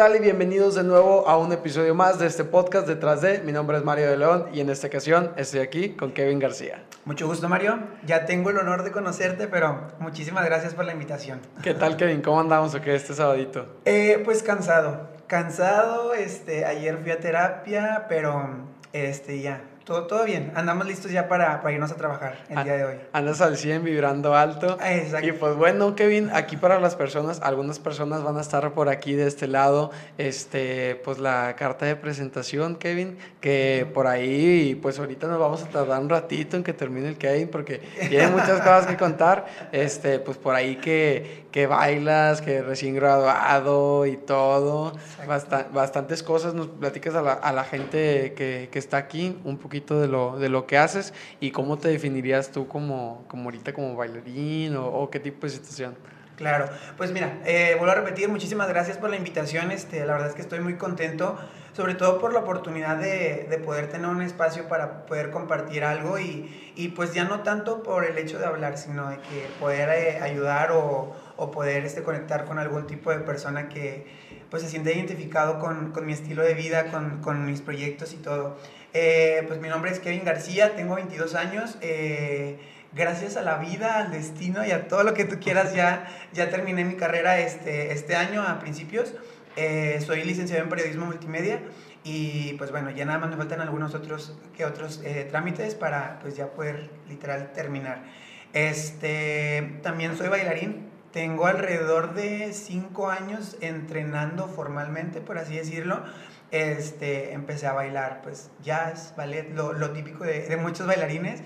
Hey, ¿qué tal? Y bienvenidos de nuevo a un episodio más de este podcast Detrás de. Mi nombre es Mario de León y en esta ocasión estoy aquí con Kevin García. Mucho gusto, Mario. Ya tengo el honor de conocerte, pero muchísimas gracias por la invitación. ¿Qué tal, Kevin? ¿Cómo andamos o qué este sabadito? Eh, pues cansado. Cansado, este, ayer fui a terapia, pero este, ya, todo, todo bien. Andamos listos ya para, para irnos a trabajar el día de hoy. Andas al 100 vibrando alto. Exacto. Y pues bueno, Kevin, aquí para las personas, algunas personas van a estar por aquí de este lado, este, pues la carta de presentación, Kevin, que por ahí, pues ahorita nos vamos a tardar un ratito en que termine el Kevin, porque tiene muchas cosas que contar, este, pues por ahí que, que bailas, que recién graduado y todo, Basta, bastantes cosas, nos platicas a la, a la gente que, que está aquí un poquito de lo, de lo que haces y cómo te definirías tú como, como ahorita como bailarín o, o qué tipo de situación. Claro, pues mira, eh, vuelvo a repetir, muchísimas gracias por la invitación, este, la verdad es que estoy muy contento, sobre todo por la oportunidad de, de poder tener un espacio para poder compartir algo y, y, pues ya no tanto por el hecho de hablar, sino de que poder eh, ayudar o, o poder este, conectar con algún tipo de persona que pues se siente identificado con, con mi estilo de vida, con, con mis proyectos y todo. Eh, pues mi nombre es Kevin García, tengo 22 años. Eh, gracias a la vida, al destino y a todo lo que tú quieras, ya, ya terminé mi carrera este, este año a principios. Eh, soy licenciado en periodismo multimedia y pues bueno, ya nada más me faltan algunos otros que otros eh, trámites para pues ya poder literal terminar. Este, también soy bailarín, tengo alrededor de 5 años entrenando formalmente, por así decirlo este, empecé a bailar pues jazz, ballet, lo, típico de, muchos bailarines.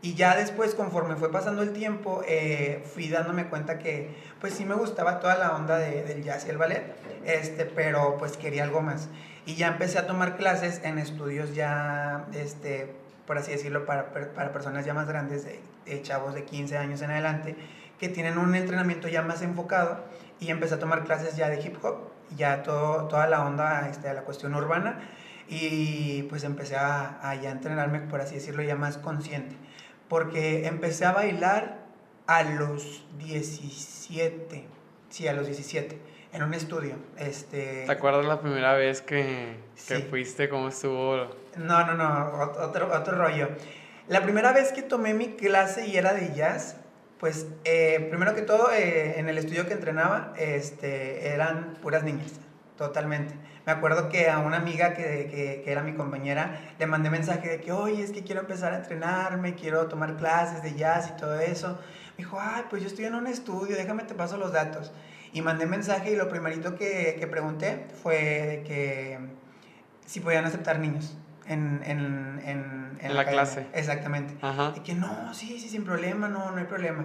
Y ya después, conforme fue pasando el tiempo, eh, fui dándome cuenta que pues sí me gustaba toda la onda de, del jazz y el ballet, este, pero pues quería algo más. Y ya empecé a tomar clases en estudios ya, este, por así decirlo, para, para personas ya más grandes, de, de chavos de 15 años en adelante, que tienen un entrenamiento ya más enfocado. Y empecé a tomar clases ya de hip hop ya todo, toda la onda este, a la cuestión urbana y pues empecé a, a, ya entrenarme, por así decirlo, ya más consciente. Porque empecé a bailar a los 17, sí, a los 17, en un estudio. Este... ¿Te acuerdas la primera vez que, que sí. fuiste? ¿Cómo estuvo? No, no, no, otro, otro rollo. La primera vez que tomé mi clase y era de jazz, pues eh, primero que todo, eh, en el estudio que entrenaba, este, eran puras niñas, totalmente. Me acuerdo que a una amiga que, que, que, era mi compañera le mandé mensaje de que, oye, es que quiero empezar a entrenarme, quiero tomar clases de jazz y todo eso. Me dijo, ay, pues yo estoy en un estudio, déjame te paso los datos. Y mandé mensaje y lo primerito que, que pregunté fue de que si podían aceptar niños en, en, en, en la, la clase. Exactamente. Ajá. Y que no, sí, sí, sin problema, no, no hay problema.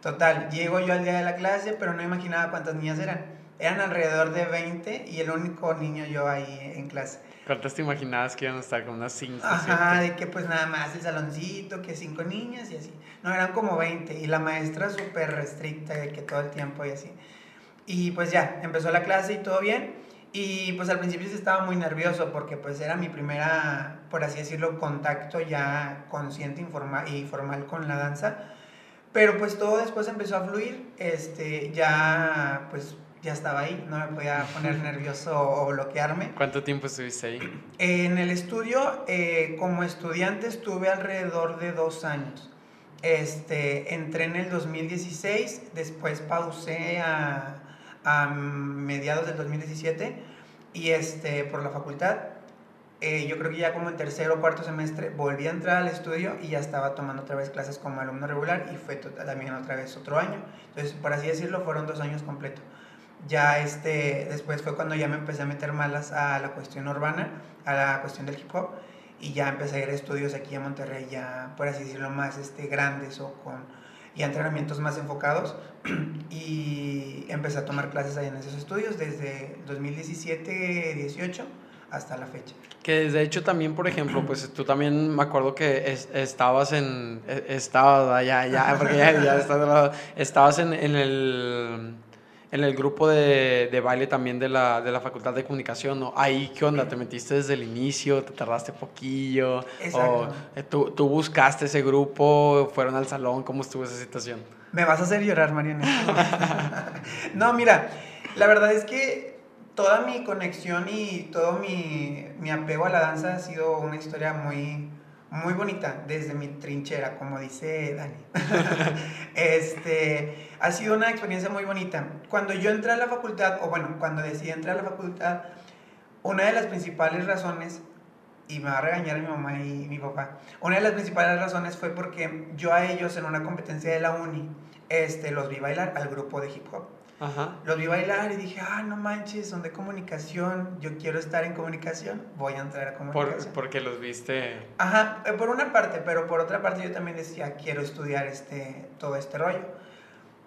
Total, llego yo al día de la clase, pero no imaginaba cuántas niñas eran. Eran alrededor de 20 y el único niño yo ahí en clase. ¿Cuántas te imaginabas que iban a estar con unas 5? Ajá, 7? de que pues nada más el saloncito, que cinco niñas y así. No, eran como 20 y la maestra súper restricta de que todo el tiempo y así. Y pues ya, empezó la clase y todo bien. Y pues al principio sí estaba muy nervioso porque pues era mi primera, por así decirlo, contacto ya consciente informal y formal con la danza. Pero pues todo después empezó a fluir, este, ya pues ya estaba ahí, no me podía poner nervioso o bloquearme. ¿Cuánto tiempo estuviste ahí? En el estudio, eh, como estudiante estuve alrededor de dos años. Este, entré en el 2016, después pausé a a mediados del 2017 y este, por la facultad. Eh, yo creo que ya como en tercero o cuarto semestre volví a entrar al estudio y ya estaba tomando otra vez clases como alumno regular y fue también otra vez otro año. Entonces, por así decirlo, fueron dos años completos. Ya este, después fue cuando ya me empecé a meter malas a la cuestión urbana, a la cuestión del hip hop y ya empecé a ir a estudios aquí en Monterrey ya, por así decirlo, más este, grandes o con y entrenamientos más enfocados y empecé a tomar clases ahí en esos estudios desde 2017-18 hasta la fecha. Que de hecho también, por ejemplo, pues tú también me acuerdo que es, estabas en, estabas, ya, ya, porque ya, ya estás, estabas en, en el en el grupo de, de, baile también de la, de la Facultad de Comunicación, ¿no? Ahí, ¿qué onda? ¿Te metiste desde el inicio? ¿Te tardaste poquillo? Exacto. ¿O eh, tú, tú buscaste ese grupo? ¿Fueron al salón? ¿Cómo estuvo esa situación? Me vas a hacer llorar, Mariana. no, mira, la verdad es que toda mi conexión y todo mi, mi apego a la danza ha sido una historia muy, muy bonita desde mi trinchera, como dice Dani. este, ha sido una experiencia muy bonita. Cuando yo entré a la facultad, o bueno, cuando decidí entrar a la facultad, una de las principales razones, y me va a regañar mi mamá y mi papá, una de las principales razones fue porque yo a ellos en una competencia de la uni, este, los vi bailar al grupo de hip hop. Ajá. Los vi bailar y dije, ah, no manches, son de comunicación, yo quiero estar en comunicación, voy a entrar a comunicación. Por, porque los viste. Ajá, eh, por una parte, pero por otra parte yo también decía, quiero estudiar este, todo este rollo.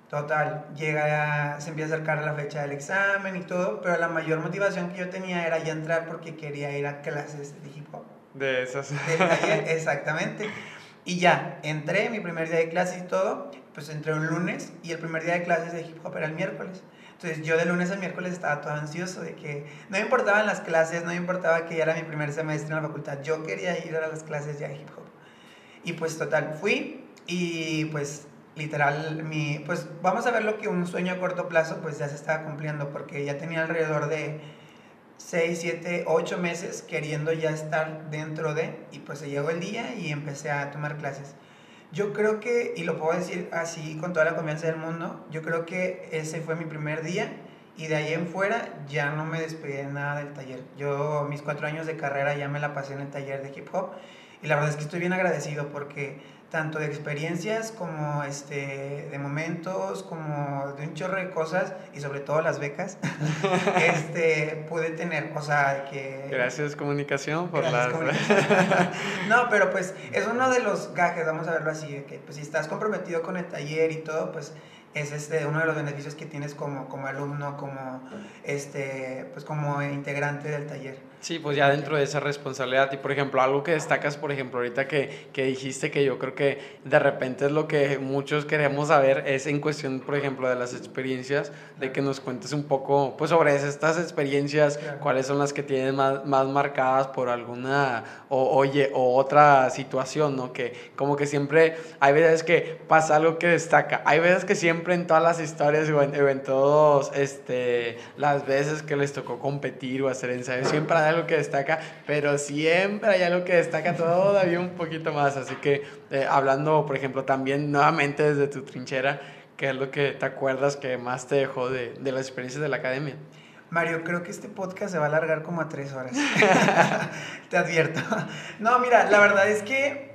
Total, llega, se empieza a acercar la fecha del examen y todo, pero la mayor motivación que yo tenía era ya entrar porque quería ir a clases de hip hop. De esas. exactamente. Y ya, entré, mi primer día de clases y todo, pues entré un lunes y el primer día de clases de hip hop era el miércoles. Entonces yo de lunes a miércoles estaba todo ansioso de que no me importaban las clases, no me importaba que ya era mi primer semestre en la facultad, yo quería ir a las clases ya de hip hop. Y pues total, fui y pues literal, mi, pues vamos a ver lo que un sueño a corto plazo pues ya se estaba cumpliendo porque ya tenía alrededor de 6, 7, 8 meses queriendo ya estar dentro de y pues se llegó el día y empecé a tomar clases. Yo creo que, y lo puedo decir así con toda la confianza del mundo, yo creo que ese fue mi primer día y de ahí en fuera ya no me despedí de nada del taller. Yo mis cuatro años de carrera ya me la pasé en el taller de hip hop y la verdad es que estoy bien agradecido porque tanto de experiencias como este, de momentos, como de un chorro de cosas y sobre todo las becas, este, pude tener, o sea, que... Gracias comunicación por las... no, pero pues es uno de los gajes, vamos a verlo así, de que pues si estás comprometido con el taller y todo, pues es este, uno de los beneficios que tienes como, como alumno, como, este, pues como integrante del taller. Sí, pues ya dentro de esa responsabilidad. Y por ejemplo algo que destacas, por ejemplo, ahorita que, que, dijiste que yo creo que de repente es lo que muchos queremos saber, es en cuestión, por ejemplo, de las experiencias, de que nos cuentes un poco pues sobre estas experiencias, cuáles son las que tienes más, más marcadas por alguna o, oye, o otra situación, ¿no? Que como que siempre hay veces que pasa algo que destaca, hay veces que siempre en todas las historias o en, en todos este, las veces que les tocó competir o hacer ensayos, siempre hay algo que destaca, pero siempre hay algo que destaca todavía un poquito más. Así que eh, hablando, por ejemplo, también nuevamente desde tu trinchera, ¿qué es lo que te acuerdas que más te dejó de, de las experiencias de la academia? Mario, creo que este podcast se va a alargar como a tres horas. te advierto. No, mira, la verdad es que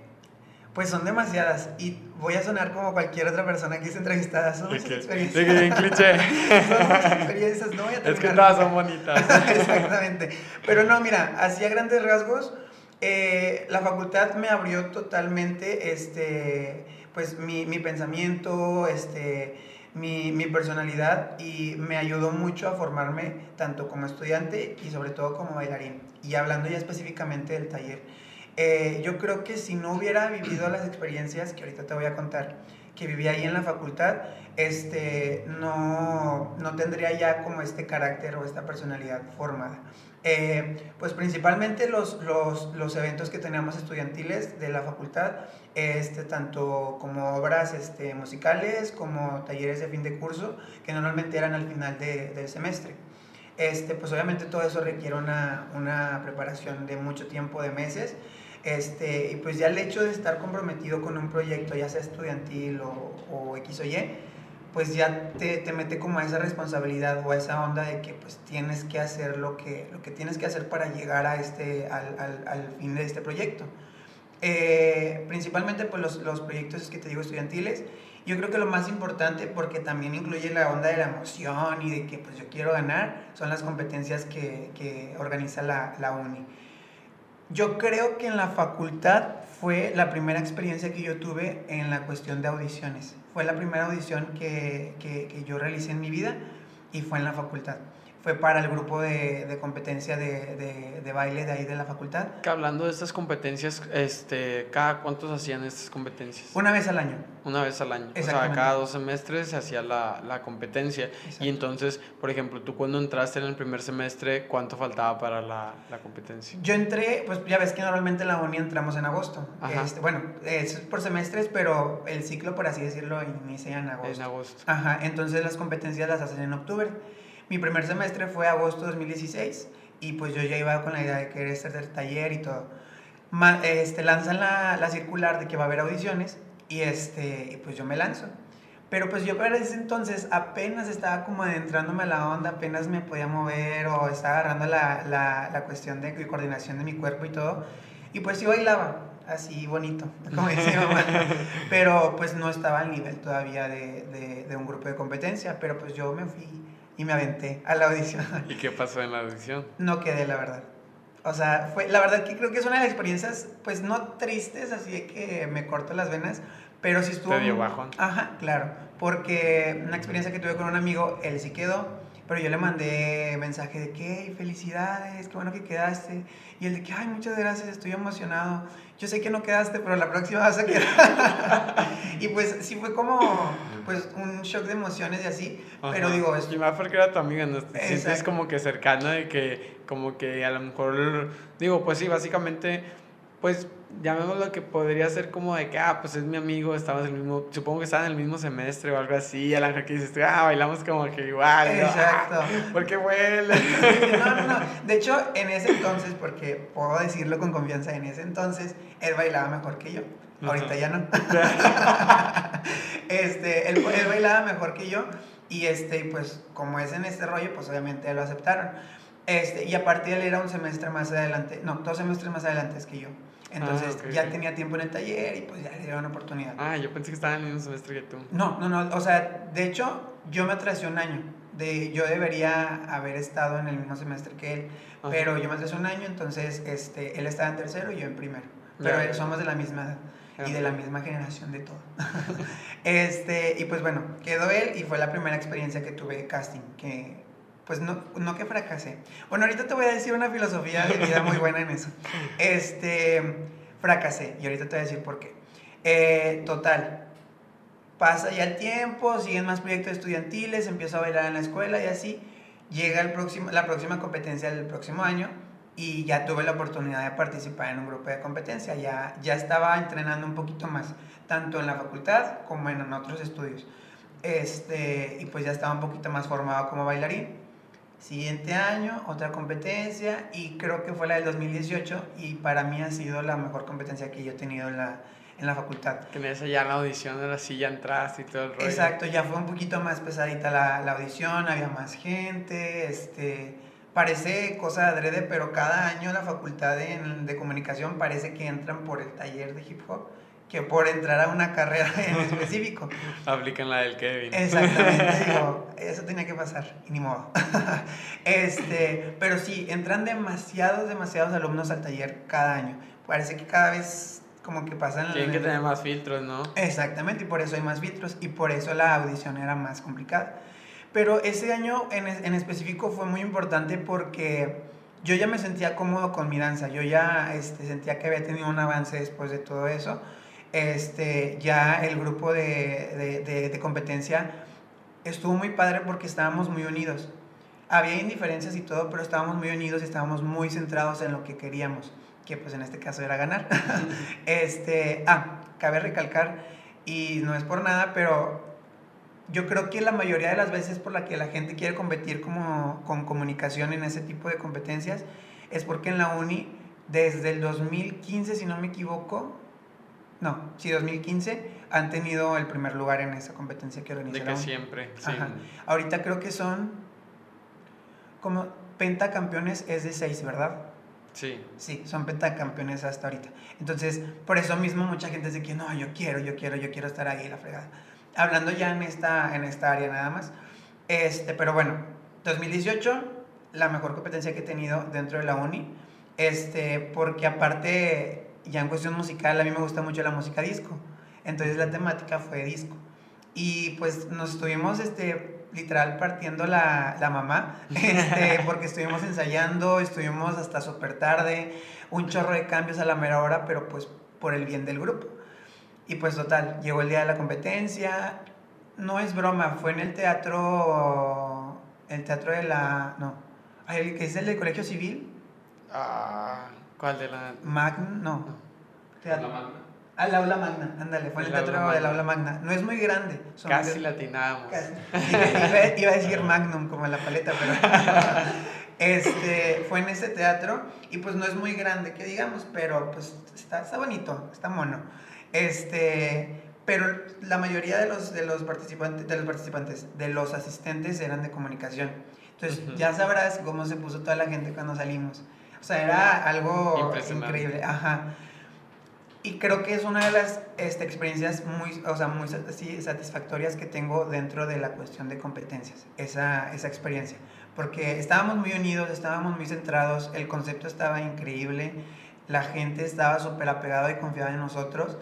pues son demasiadas y voy a sonar como cualquier otra persona que esté entrevistada. Son muchas experiencias. De bien cliché. son muchas experiencias, no voy a Es que todas son bonitas. Exactamente. Pero no, mira, así a grandes rasgos, eh, la facultad me abrió totalmente este, pues, mi, mi pensamiento, este, mi, mi, personalidad y me ayudó mucho a formarme tanto como estudiante y sobre todo como bailarín. Y hablando ya específicamente del taller. Eh, yo creo que si no hubiera vivido las experiencias que ahorita te voy a contar, que viví ahí en la facultad, este, no, no tendría ya como este carácter o esta personalidad formada. Eh, pues principalmente los, los, los, eventos que teníamos estudiantiles de la facultad, este, tanto como obras este, musicales como talleres de fin de curso, que normalmente eran al final de, del semestre. Este, pues obviamente todo eso requiere una, una preparación de mucho tiempo, de meses, este, y pues ya el hecho de estar comprometido con un proyecto, ya sea estudiantil o, o X o Y, pues ya te, te, mete como a esa responsabilidad o a esa onda de que pues tienes que hacer lo que, lo que tienes que hacer para llegar a este, al, al, al fin de este proyecto. Eh, principalmente pues los, los proyectos que te digo estudiantiles, yo creo que lo más importante, porque también incluye la onda de la emoción y de que pues yo quiero ganar, son las competencias que, que organiza la, la uni. Yo creo que en la facultad fue la primera experiencia que yo tuve en la cuestión de audiciones. Fue la primera audición que, que, yo realicé en mi vida y fue en la facultad fue para el grupo de, de competencia de, de, de, baile de ahí de la facultad. Que hablando de estas competencias, este, ¿cada cuántos hacían estas competencias? Una vez al año. Una vez al año. O sea, cada dos semestres se hacía la, la competencia. Exacto. Y entonces, por ejemplo, tú cuando entraste en el primer semestre, ¿cuánto faltaba para la, la competencia? Yo entré, pues ya ves que normalmente en la uni entramos en agosto. Este, bueno, es por semestres, pero el ciclo, por así decirlo, inicia en agosto. En agosto. Ajá, entonces las competencias las hacen en octubre. Mi primer semestre fue agosto de 2016 y pues yo ya iba con la idea de querer hacer taller y todo. este, lanzan la, la, circular de que va a haber audiciones y, este, y pues yo me lanzo. Pero pues yo para ese entonces apenas estaba como adentrándome a la onda, apenas me podía mover o estaba agarrando la, la, la cuestión de coordinación de mi cuerpo y todo. Y pues yo bailaba, así bonito, como decía mamá. pero pues no estaba al nivel todavía de, de, de, un grupo de competencia, pero pues yo me fui y me aventé a la audición. ¿Y qué pasó en la audición? No quedé, la verdad. O sea, fue, la verdad que creo que es una de las experiencias, pues no tristes, así de que me corto las venas, pero sí estuvo... Te dio bajón. Ajá, claro. Porque una experiencia que tuve con un amigo, él sí quedó, pero yo le mandé mensaje de que, felicidades, qué bueno que quedaste. Y él de que, ay, muchas gracias, estoy emocionado. Yo sé que no quedaste, pero la próxima vas a quedar. y pues sí fue como, pues, un shock de emociones y así. Pero digo... Es... Y más porque era tu amiga, ¿no? es como que cercana de que, como que a lo mejor, digo, pues sí, básicamente, pues llamémoslo que podría ser como de que, ah, pues es mi amigo, estamos en el mismo, supongo que estaban en el mismo semestre o algo así, a la que dices, ah, bailamos como que igual. Exacto. ¿no? Ah, porque huele. no, no, no. De hecho, en ese entonces, porque puedo decirlo con confianza, en ese entonces, él bailaba mejor que yo. Ahorita ya no. este, él, él, bailaba mejor que yo y este, pues como es en este rollo, pues obviamente lo aceptaron. Este, y aparte él era un semestre más adelante, no, dos semestres más adelante que yo. Entonces ah, ya tenía tiempo en el taller y pues ya le dieron oportunidad. Ah, yo pensé que estaba en el mismo semestre que tú. No, no, no. O sea, de hecho, yo me atrasé un año. De, yo debería haber estado en el mismo semestre que él, pero yo me atrasé un año, entonces este, él estaba en tercero y yo en primero. Pero somos de la misma edad y de la misma generación de todo. este, y pues bueno, quedó él y fue la primera experiencia que tuve casting, que pues no, no que fracasé. Bueno, ahorita te voy a decir una filosofía de vida muy buena en eso. Este, fracasé y ahorita te voy a decir por qué. Eh, total, pasa ya el tiempo, siguen más proyectos estudiantiles, empiezo a bailar en la escuela y así. Llega el próximo, la próxima competencia del próximo año y ya tuve la oportunidad de participar en un grupo de competencia. Ya, ya estaba entrenando un poquito más, tanto en la facultad como en otros estudios. Este, y pues ya estaba un poquito más formado como bailarín. Siguiente año, otra competencia y creo que fue la del 2018 y para mí ha sido la mejor competencia que yo he tenido en la, en la facultad. Que en ya la audición era así, ya entraste y todo el rollo. Exacto, ya fue un poquito más pesadita la, la audición, había más gente, este, parece cosa de adrede, pero cada año la facultad de, de comunicación parece que entran por el taller de hip hop que por entrar a una carrera en específico. Aplican la del Kevin. Exactamente, digo, eso tenía que pasar, y ni modo. este, pero sí, entran demasiados, demasiados alumnos al taller cada año. Parece que cada vez como que pasan... Tienen que tener más filtros, ¿no? Exactamente, y por eso hay más filtros, y por eso la audición era más complicada. Pero ese año en, en específico fue muy importante porque yo ya me sentía cómodo con mi danza, yo ya este, sentía que había tenido un avance después de todo eso este, ya el grupo de, de, de, competencia estuvo muy padre porque estábamos muy unidos. Había indiferencias y todo, pero estábamos muy unidos y estábamos muy centrados en lo que queríamos, que pues en este caso era ganar. este, ah, cabe recalcar, y no es por nada, pero yo creo que la mayoría de las veces por la que la gente quiere competir como, con comunicación en ese tipo de competencias es porque en la uni, desde el 2015, si no me equivoco, no, sí, 2015 han tenido el primer lugar en esa competencia que organizaron. De que siempre, sí. Ahorita creo que son como pentacampeones es de seis, ¿verdad? Sí. Sí, son pentacampeones hasta ahorita. Entonces, por eso mismo mucha gente dice que no, yo quiero, yo quiero, yo quiero estar ahí, la fregada. Hablando ya en esta, en esta área nada más. Este, pero bueno, 2018, la mejor competencia que he tenido dentro de la uni. Este, porque aparte ya en cuestión musical, a mí me gusta mucho la música disco. Entonces la temática fue disco. Y pues nos estuvimos, este, literal, partiendo la, la mamá, este, porque estuvimos ensayando, estuvimos hasta súper tarde, un chorro de cambios a la mera hora, pero pues por el bien del grupo. Y pues total, llegó el día de la competencia, no es broma, fue en el teatro, el teatro de la, no, que es el del Colegio Civil. Ah. ¿Cuál de la...? Magna, no. ¿La Magna? Al aula magna, ándale, fue en el, teatro del aula magna. No es muy grande. Casi latinábamos. Iba, iba, a decir magnum como en la paleta, pero este, fue en ese teatro y pues no es muy grande, que digamos, pero pues está, está bonito, está mono. Este, pero la mayoría de los, de los participantes, de los participantes, de los asistentes eran de comunicación. Entonces, ya sabrás cómo se puso toda la gente cuando salimos. O sea, era algo increíble. Ajá. Y creo que es una de las este, experiencias muy, o sea, muy satisfactorias que tengo dentro de la cuestión de competencias, esa, esa experiencia. Porque estábamos muy unidos, estábamos muy centrados, el concepto estaba increíble, la gente estaba súper apegada y confiada en nosotros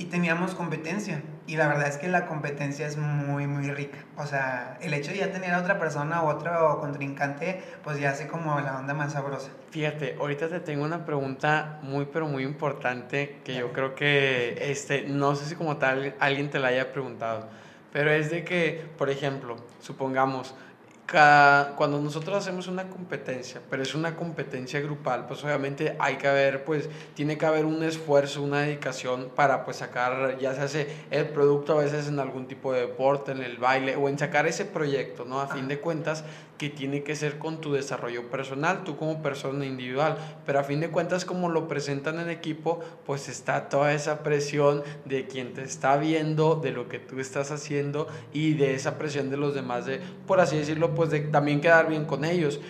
y teníamos competencia. Y la verdad es que la competencia es muy, muy rica. O sea, el hecho de ya tener a otra persona u otro contrincante, pues ya hace como la onda más sabrosa. Fíjate, ahorita te tengo una pregunta muy, pero muy importante que yo creo que, este, no sé si como tal alguien te la haya preguntado, pero es de que, por ejemplo, supongamos, cuando nosotros hacemos una competencia, pero es una competencia grupal, pues obviamente hay que haber, pues tiene que haber un esfuerzo, una dedicación para pues sacar, ya se hace el producto a veces en algún tipo de deporte, en el baile o en sacar ese proyecto, ¿no? A fin de cuentas, que tiene que ser con tu desarrollo personal, tú como persona individual, pero a fin de cuentas como lo presentan en equipo, pues está toda esa presión de quien te está viendo, de lo que tú estás haciendo y de esa presión de los demás, de, por así decirlo, pues de también quedar bien con ellos.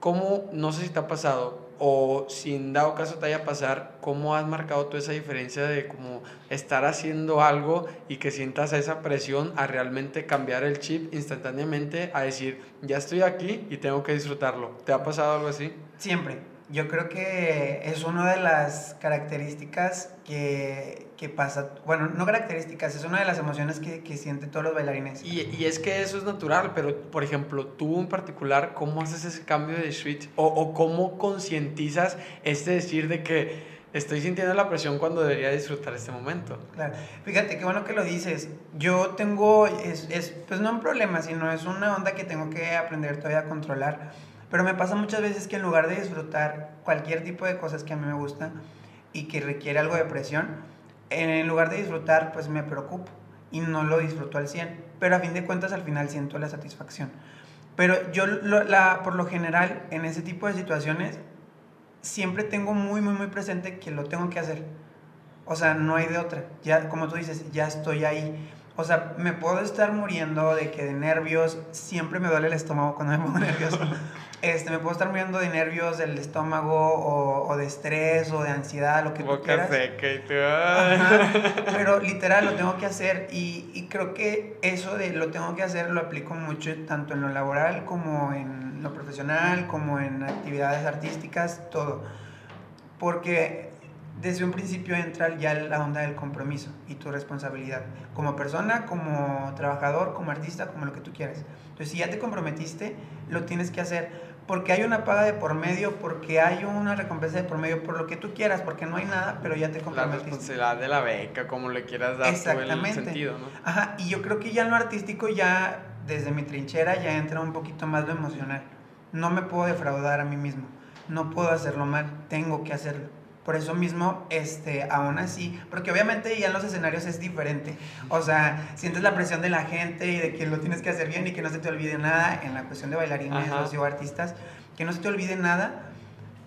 ¿Cómo, no sé si te ha pasado, o si en dado caso te haya pasar, ¿cómo has marcado tú esa diferencia de como estar haciendo algo y que sientas esa presión a realmente cambiar el chip instantáneamente a decir, ya estoy aquí y tengo que disfrutarlo? ¿Te ha pasado algo así? Siempre. Yo creo que es una de las características que, que, pasa, bueno, no características, es una de las emociones que, que sienten todos los bailarines. Y, y, es que eso es natural, pero por ejemplo, tú en particular, ¿cómo haces ese cambio de switch? ¿O, o cómo concientizas este decir de que estoy sintiendo la presión cuando debería disfrutar este momento? Claro, fíjate qué bueno que lo dices. Yo tengo, es, es pues no un problema, sino es una onda que tengo que aprender todavía a controlar pero me pasa muchas veces que en lugar de disfrutar cualquier tipo de cosas que a mí me gustan y que requiere algo de presión, en lugar de disfrutar, pues me preocupo y no lo disfruto al 100. Pero a fin de cuentas, al final siento la satisfacción. Pero yo, la, por lo general, en ese tipo de situaciones, siempre tengo muy, muy, muy presente que lo tengo que hacer. O sea, no hay de otra. Ya, como tú dices, ya estoy ahí. O sea, me puedo estar muriendo de que de nervios, siempre me duele el estómago cuando me pongo nervioso. Este, me puedo estar muriendo de nervios del estómago o, o de estrés o de ansiedad, lo que tú quieras. Seca y pero literal lo tengo que hacer y, y, creo que eso de lo tengo que hacer lo aplico mucho tanto en lo laboral como en lo profesional, como en actividades artísticas, todo. Porque desde un principio entra ya la onda del compromiso y tu responsabilidad, como persona, como trabajador, como artista, como lo que tú quieras. Entonces, si ya te comprometiste, lo tienes que hacer porque hay una paga de por medio, porque hay una recompensa de por medio, por lo que tú quieras, porque no hay nada, pero ya te comprometiste. La responsabilidad de la beca, como le quieras dar Exactamente. el sentido, ¿no? Ajá, y yo creo que ya en lo artístico ya, desde mi trinchera, ya entra un poquito más lo emocional. No me puedo defraudar a mí mismo, no puedo hacerlo mal, tengo que hacerlo. Por eso mismo, este, aún así, porque obviamente ya en los escenarios es diferente. O sea, sientes la presión de la gente y de que lo tienes que hacer bien y que no se te olvide nada en la cuestión de bailarines o artistas, que no se te olvide nada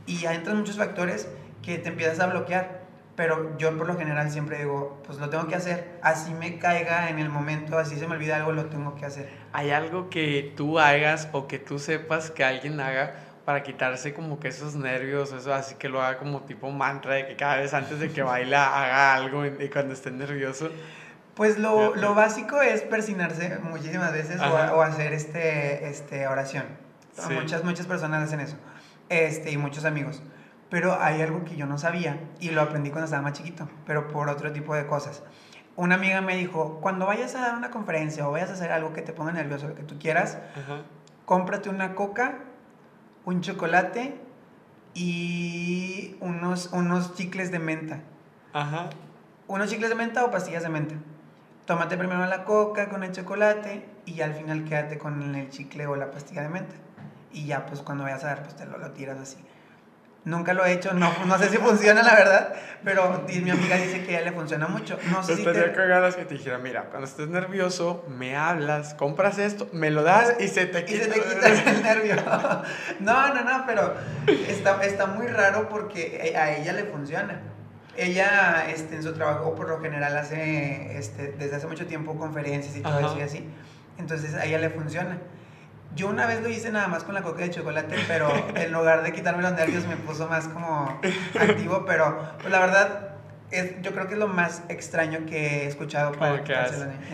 y ya entran muchos factores que te empiezas a bloquear. Pero yo por lo general siempre digo, pues lo tengo que hacer, así me caiga en el momento, así se me olvida algo, lo tengo que hacer. ¿Hay algo que tú hagas o que tú sepas que alguien haga para quitarse como que esos nervios, eso así que lo haga como tipo mantra de que cada vez antes de que baila haga algo y cuando esté nervioso. Pues lo, lo básico es persinarse muchísimas veces o, hacer este, este oración. Muchas, muchas personas hacen eso. Este, y muchos amigos. Pero hay algo que yo no sabía y lo aprendí cuando estaba más chiquito, pero por otro tipo de cosas. Una amiga me dijo, cuando vayas a dar una conferencia o vayas a hacer algo que te ponga nervioso, lo que tú quieras, cómprate una coca un chocolate y unos, unos chicles de menta. Ajá. Unos chicles de menta o pastillas de menta. Tómate primero la coca con el chocolate y al final quédate con el chicle o la pastilla de menta. Y ya pues cuando vayas a dar pues te lo, lo tiras así. Nunca lo he hecho, no, no sé si funciona la verdad, pero mi amiga dice que a ella le funciona mucho. No sé si te... que te dijera, mira, cuando estés nervioso, me hablas, compras esto, me lo das y se te quita, y se te quita el nervio. No, no, no, pero está, está muy raro porque a ella le funciona. Ella este, en su trabajo por lo general hace este, desde hace mucho tiempo conferencias y todo eso y así. Entonces a ella le funciona. Yo una vez lo hice nada más con la coca de chocolate, pero en lugar de quitarme los nervios me puso más como activo, pero pues, la verdad es, yo creo que es lo más extraño que he escuchado para que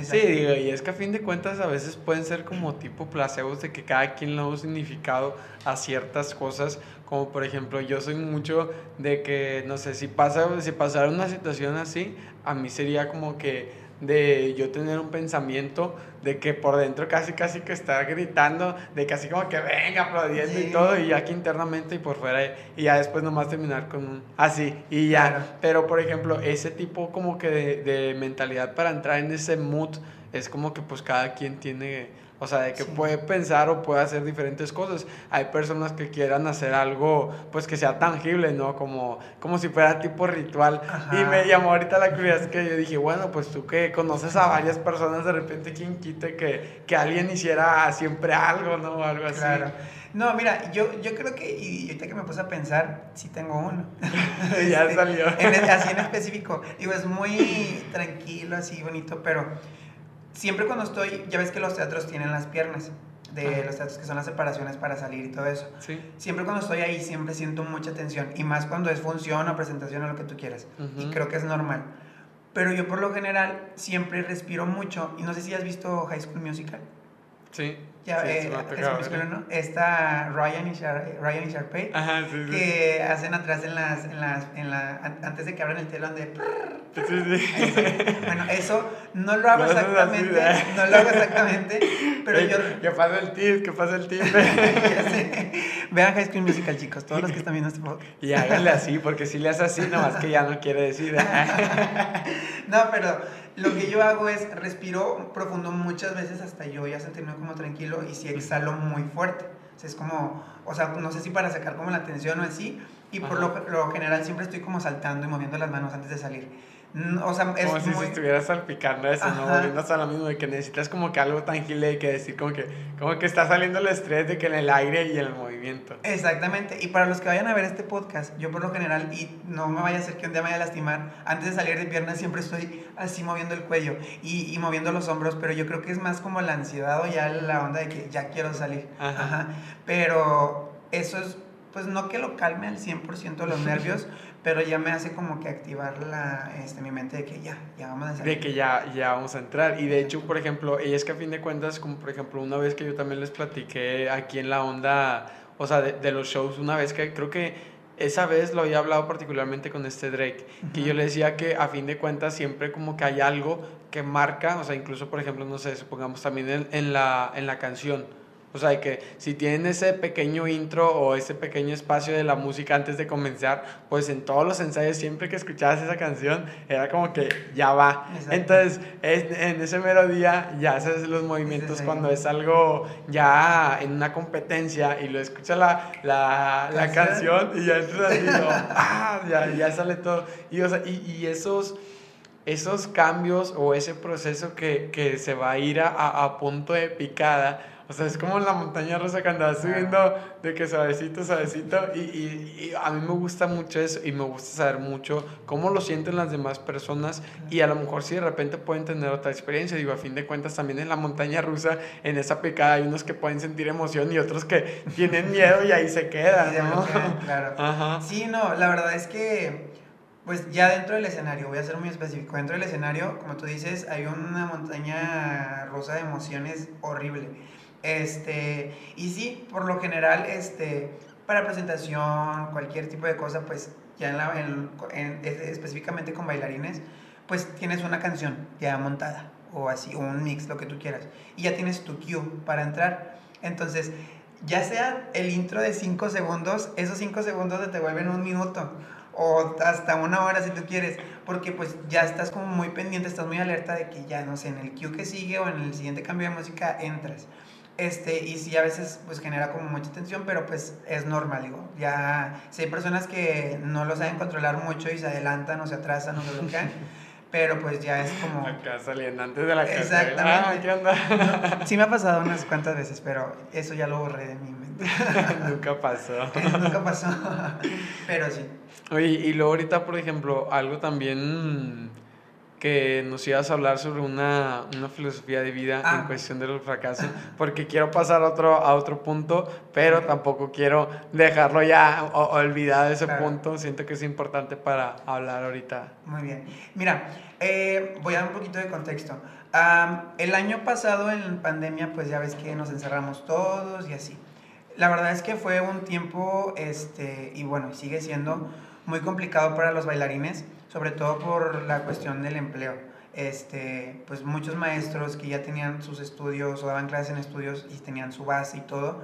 Sí, digo, y es que a fin de cuentas a veces pueden ser como tipo placebos de que cada quien le da un significado a ciertas cosas, como por ejemplo yo soy mucho de que, no sé, si, pasa, si pasara una situación así, a mí sería como que de yo tener un pensamiento de que por dentro casi casi que estar gritando, de casi como que venga aplaudiendo y todo, y aquí internamente y por fuera, y ya después nomás terminar con un así, y ya. Pero por ejemplo, ese tipo como que de, de mentalidad para entrar en ese mood es como que pues cada quien tiene o sea, de que puede pensar o puede hacer diferentes cosas. Hay personas que quieran hacer algo, pues que sea tangible, ¿no? Como, como si fuera tipo ritual. Y me llamó ahorita la curiosidad que yo dije, bueno, pues tú que conoces a varias personas, de repente, ¿quién quite que, que alguien hiciera siempre algo, ¿no? O algo así. Claro. No, mira, yo, yo creo que, y ahorita que me puse a pensar, sí tengo uno. ya este, salió. así en específico. Digo, es muy tranquilo, así bonito, pero siempre cuando estoy, ya ves que los teatros tienen las piernas, de los teatros que son las separaciones para salir y todo eso. Sí. Siempre cuando estoy ahí, siempre siento mucha tensión, y más cuando es función o presentación o lo que tú quieras. Y creo que es normal. Pero yo por lo general siempre respiro mucho, y no sé si has visto High School Musical. Sí. Ya, sí, eh, ¿no? Está Ryan y, Ryan y Sharpay, Ajá, sí, que hacen atrás en las, en las, en la, antes de que abran el telón de... Bueno, eso no lo hago exactamente, no lo hago exactamente, pero yo... Que pasa el tip, que pasa el tip. Vean High School Musical, chicos, todos los que están viendo este podcast. Y háganle así, porque si le haces así, nomás que ya no quiere decir. no, pero lo que yo hago es respiro profundo muchas veces hasta yo ya sentirme como tranquilo y si exhalo muy fuerte. O sea, es como, o sea, no sé si para sacar como la tensión o así. Y por lo, lo, general siempre estoy como saltando y moviendo las manos antes de salir. O sea, es como si se estuviera salpicando eso, ¿no? Volviendo a lo mismo de que necesitas como que algo tangible de que decir, como que, como que está saliendo el estrés de que en el aire y en el movimiento. Exactamente. Y para los que vayan a ver este podcast, yo por lo general, y no me vaya a hacer que un día me vaya a lastimar, antes de salir de piernas siempre estoy así moviendo el cuello y, y moviendo los hombros, pero yo creo que es más como la ansiedad o ya la onda de que ya quiero salir. Ajá. Pero eso es, pues no que lo calme al 100% los nervios, pero ya me hace como que activar la, este, mi mente de que ya, ya vamos a salir. De que ya, ya vamos a entrar. Y de hecho, por ejemplo, ella es que a fin de cuentas, como por ejemplo, una vez que yo también les platiqué aquí en la onda, o sea, de, los shows, una vez que creo que esa vez lo había hablado particularmente con este Drake, que yo le decía que a fin de cuentas siempre como que hay algo que marca, o sea, incluso por ejemplo, no sé, supongamos también en, en la, en la canción o sea, que si tienen ese pequeño intro o ese pequeño espacio de la música antes de comenzar, pues en todos los ensayos, siempre que escuchabas esa canción, era como que ya va. Entonces, en ese mero día ya haces los movimientos cuando es algo ya en una competencia y lo escucha la, la, la canción y ya entras así, ah, ya, ya sale todo. Y, o sea, y, y esos esos cambios o ese proceso que, que se va a ir a, a punto de picada, o sea, es como la montaña rusa que andaba subiendo de que suavecito, suavecito. Y, y, y, a mí me gusta mucho eso y me gusta saber mucho cómo lo sienten las demás personas. Y a lo mejor si de repente pueden tener otra experiencia. Digo, a fin de cuentas, también en la montaña rusa, en esa picada, hay unos que pueden sentir emoción y otros que tienen miedo y ahí se quedan. ¿no? claro. Ajá. Sí, no, la verdad es que pues ya dentro del escenario, voy a ser muy específico, dentro del escenario, como tú dices, hay una montaña rusa de emociones horrible. Este, y sí, por lo general, este, para presentación, cualquier tipo de cosa, pues ya en la, en, específicamente con bailarines, pues tienes una canción ya montada o así, o un mix, lo que tú quieras. Y ya tienes tu cue para entrar. Entonces, ya sea el intro de 5 segundos, esos 5 segundos te vuelven un minuto o hasta una hora si tú quieres, porque pues ya estás como muy pendiente, estás muy alerta de que ya, no sé, en el cue que sigue o en el siguiente cambio de música entras. Este, y sí, a veces pues genera como mucha tensión, pero pues es normal, digo. Ya, si hay personas que no lo saben controlar mucho y se adelantan o se atrasan o se bloquean, pero pues ya es como... Acá saliendo antes de la casa. Exactamente. Ah, sí me ha pasado unas cuantas veces, pero eso ya lo borré de mi mente. Nunca pasó. Eso nunca pasó, pero sí. Oye, y luego ahorita, por ejemplo, algo también que nos ibas a hablar sobre una, una filosofía de vida en Ah. cuestión del fracaso, porque quiero pasar a otro, a otro punto, pero tampoco quiero dejarlo ya o, olvidado ese Claro. punto. Siento que es importante para hablar ahorita. Muy bien. Mira, eh, voy a dar un poquito de contexto. Am, el año pasado en pandemia, pues ya ves que nos encerramos todos y así. La verdad es que fue un tiempo, este, y bueno, sigue siendo muy complicado para los bailarines, sobre todo por la cuestión del empleo. Este, pues muchos maestros que ya tenían sus estudios o daban clases en estudios y tenían su base y todo,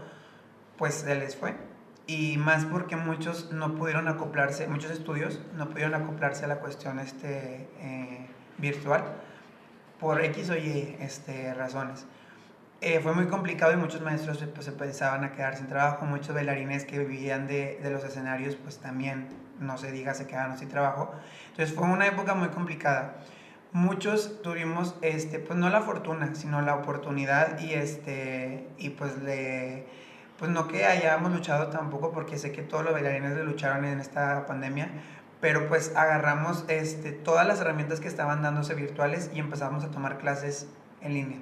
pues se les fue. Y más porque muchos no pudieron acoplarse, muchos estudios no pudieron acoplarse a la cuestión este, eh, virtual por X o Y este, razones. Eh, fue muy complicado y muchos maestros pues, se pensaban a quedar sin trabajo, muchos bailarines que vivían de, de los escenarios pues también, no se diga, se quedaron sin trabajo. Entonces fue una época muy complicada. Muchos tuvimos, este, pues no la fortuna, sino la oportunidad y, este, y pues le, pues no que hayamos luchado tampoco, porque sé que todos los bailarines le lucharon en esta pandemia, pero pues agarramos este, todas las herramientas que estaban dándose virtuales y empezamos a tomar clases en línea,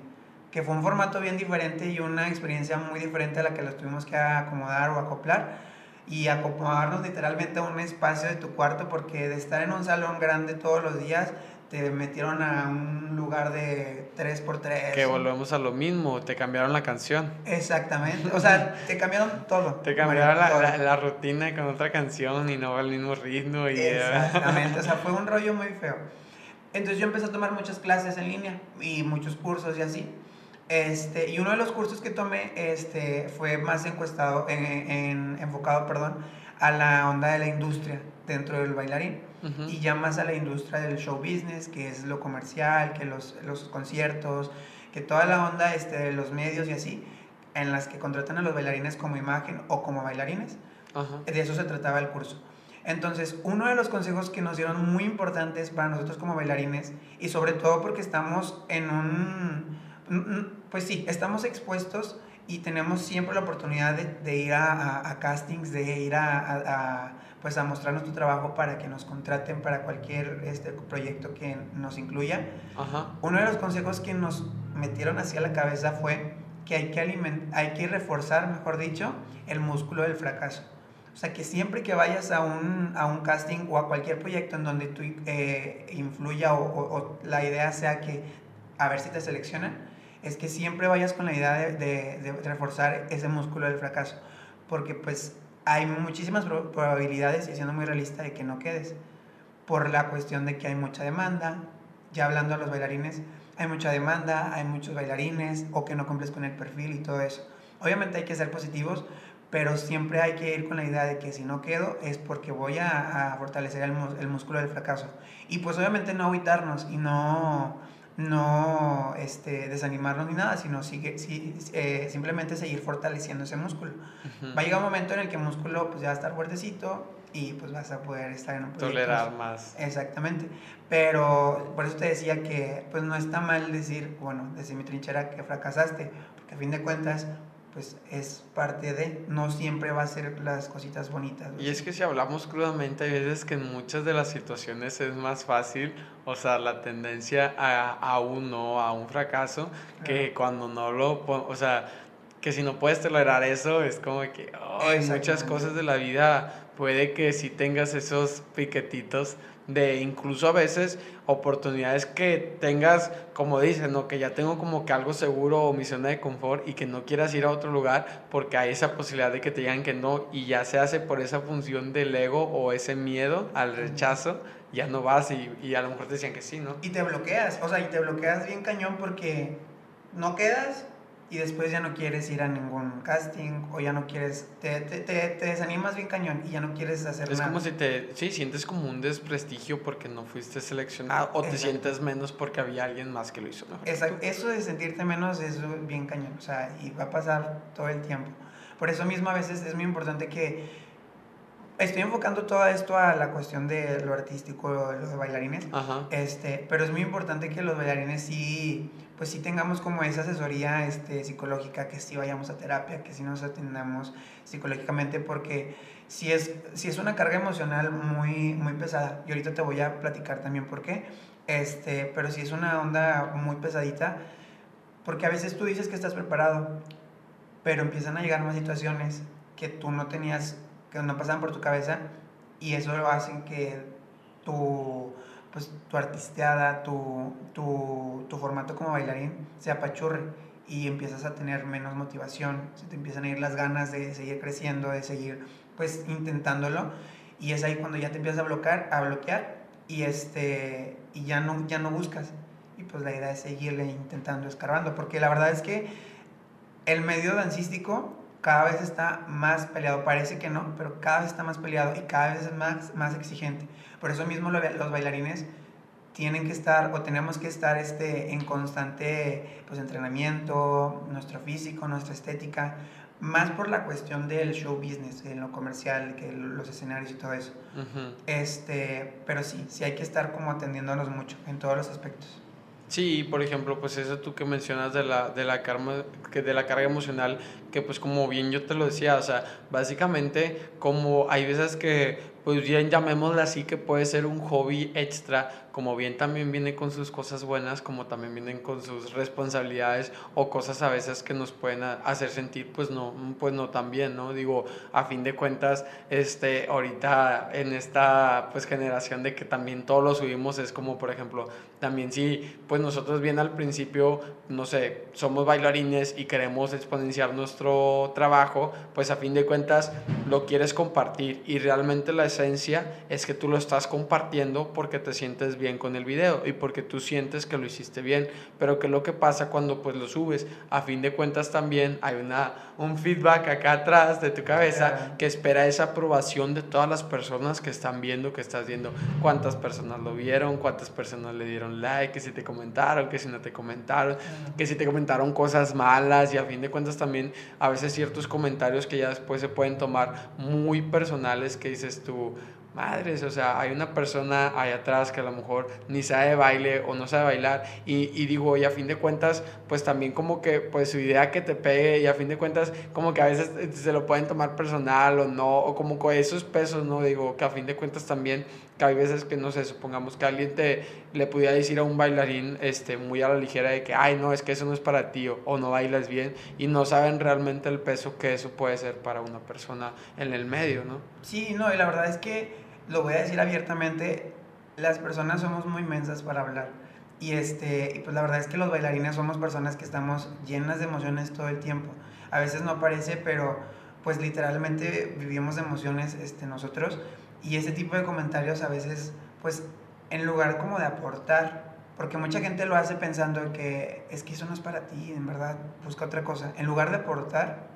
que fue un formato bien diferente y una experiencia muy diferente a la que los tuvimos que acomodar o acoplar y acomodarnos literalmente a un espacio de tu cuarto, porque de estar en un salón grande todos los días, te metieron a un lugar de 3x3. Que volvemos a lo mismo, te cambiaron la canción. Exactamente, o sea, te cambiaron todo. Te cambiaron la, Todo. la- la rutina con otra canción y no va al mismo ritmo. Y, Exactamente, o sea, fue un rollo muy feo. Entonces yo empecé a tomar muchas clases en línea y muchos cursos y así. Este, y uno de los cursos que tomé este, fue más encuestado, en, en- enfocado perdón, a la onda de la industria dentro del bailarín Ujú. y ya más a la industria del show business, que es lo comercial, que los, los conciertos, que toda la onda este, de los medios y así, en las que contratan a los bailarines como imagen o como bailarines. Ajá. De eso se trataba el curso. Entonces, uno de los consejos que nos dieron muy importantes para nosotros como bailarines, y sobre todo porque estamos en un- pues sí, estamos expuestos y tenemos siempre la oportunidad de, de ir a, a- a castings, de ir a, a- pues a mostrar nuestro trabajo para que nos contraten para cualquier este, proyecto que nos incluya. Ajá. Uno de los consejos que nos metieron hacia la cabeza fue que hay que, aliment- hay que reforzar, mejor dicho, el músculo del fracaso. O sea, que siempre que vayas a un, a un casting o a cualquier proyecto en donde tú eh, influya o, o- o la idea sea que a ver si te seleccionan, es que siempre vayas con la idea de, reforzar ese músculo del fracaso. Porque pues hay muchísimas pro- probabilidades, y siendo muy realista, de que no quedes. Por la cuestión de que hay mucha demanda, ya hablando a los bailarines, hay mucha demanda, hay muchos bailarines o que no cumples con el perfil y todo eso. Obviamente hay que ser positivos, pero siempre hay que ir con la idea de que si no quedo es porque voy a, fortalecer el músculo del fracaso. Y pues obviamente no agüitarnos y no, no este, desanimarnos ni nada, sino sigue, sí, eh, simplemente seguir fortaleciendo ese músculo. Va a llegar un momento en el que el músculo pues, ya va a estar fuertecito y pues vas a poder estar en un proyecto Tolerar más. Exactamente. Pero por eso te decía que pues no está mal decir, bueno, desde mi trinchera que fracasaste, porque a fin de cuentas pues es parte de, no siempre va a ser las cositas bonitas. Y es que si hablamos crudamente, hay veces que en muchas de las situaciones es más fácil, o sea, la tendencia a, a un no, a un fracaso, que cuando no lo, o sea, que si no puedes tolerar eso, es como que ay, muchas cosas de la vida puede que si tengas esos piquetitos de incluso a veces oportunidades que tengas, como dicen, ¿no? que ya tengo como que algo seguro o mi zona de confort y que no quieras ir a otro lugar porque hay esa posibilidad de que te digan que no y ya se hace por esa función del ego o ese miedo al rechazo, ya no vas y, y a lo mejor te decían que sí, ¿no? Y te bloqueas, o sea, y te bloqueas bien cañón porque no quedas y después ya no quieres ir a ningún casting o ya no quieres, te, te, te, desanimas bien cañón y ya no quieres hacer es nada. Es como si te, sí, sientes como un desprestigio porque no fuiste seleccionado o te sientes menos porque había alguien más que lo hizo mejor. Exacto. Eso de sentirte menos es bien cañón, o sea, y va a pasar todo el tiempo. Por eso mismo a veces es muy importante que estoy enfocando todo esto a la cuestión de lo artístico, los bailarines. Este, pero es muy importante que los bailarines sí, pues sí tengamos como esa asesoría este, psicológica, que sí vayamos a terapia, que sí nos atendamos psicológicamente, porque si es, si es una carga emocional muy, muy pesada. Y ahorita te voy a platicar también por qué. Este, pero si es una onda muy pesadita, porque a veces tú dices que estás preparado, pero empiezan a llegar más situaciones que tú no tenías que no pasan por tu cabeza y eso lo hace que tu, pues, tu artisteada, tu, tu, tu formato como bailarín se apachurre y empiezas a tener menos motivación, se te empiezan a ir las ganas de seguir creciendo, de seguir pues intentándolo y es ahí cuando ya te empiezas a bloquear, a bloquear y este y ya no ya no buscas. Y pues la idea es seguirle intentando escarbando porque la verdad es que el medio dancístico cada vez está más peleado. Parece que no, pero cada vez está más peleado y cada vez es más, más exigente. Por eso mismo los bailarines tienen que estar o tenemos que estar este, en constante pues, entrenamiento, nuestro físico, nuestra estética, más por la cuestión del show business, en lo comercial, que los escenarios y todo eso. este, pero sí, sí hay que estar como atendiéndonos mucho en todos los aspectos. Sí, por ejemplo, pues eso tú que mencionas de la, de la, karma, que de la carga emocional, que pues como bien yo te lo decía, o sea, básicamente como hay veces que, pues bien llamémosle así, que puede ser un hobby extra, como bien también viene con sus cosas buenas, como también vienen con sus responsabilidades o cosas a veces que nos pueden hacer sentir pues no, pues no tan bien, ¿no? Digo, a fin de cuentas, este, ahorita en esta pues generación de que también todo lo subimos es como, por ejemplo, también si pues nosotros bien al principio, no sé, somos bailarines y queremos exponenciar nuestro trabajo, pues a fin de cuentas lo quieres compartir. Y realmente la esencia es que tú lo estás compartiendo porque te sientes bien con el video y porque tú sientes que lo hiciste bien, pero que lo que pasa cuando pues lo subes, a fin de cuentas también hay una, un feedback acá atrás de tu cabeza que espera esa aprobación de todas las personas que están viendo, que estás viendo, cuántas personas lo vieron, cuántas personas le dieron like, que si te comentaron, que si no te comentaron, que si te comentaron cosas malas y a fin de cuentas también a veces ciertos comentarios que ya después se pueden tomar muy personales que dices tú, madres, o sea, hay una persona ahí atrás que a lo mejor ni sabe baile o no sabe bailar y, y, digo, y a fin de cuentas, pues también como que, pues su idea que te pegue y a fin de cuentas, como que a veces eh, se lo pueden tomar personal o no, o como con esos pesos, ¿no? Digo, que a fin de cuentas también, que hay veces que, no sé, supongamos que alguien te, le pudiera decir a un bailarín, este, muy a la ligera de que, ay, no, es que eso no es para ti o, o no bailas bien y no saben realmente el peso que eso puede ser para una persona en el medio, ¿no? Sí, no, y la verdad es que lo voy a decir abiertamente, las personas somos muy mensas para hablar. Y, este, pues la verdad es que los bailarines somos personas que estamos llenas de emociones todo el tiempo. A veces no parece, pero pues literalmente vivimos emociones este, nosotros. Y ese tipo de comentarios a veces, pues en lugar como de aportar, porque mucha gente lo hace pensando que es que eso no es para ti, en verdad, busca otra cosa. En lugar de aportar,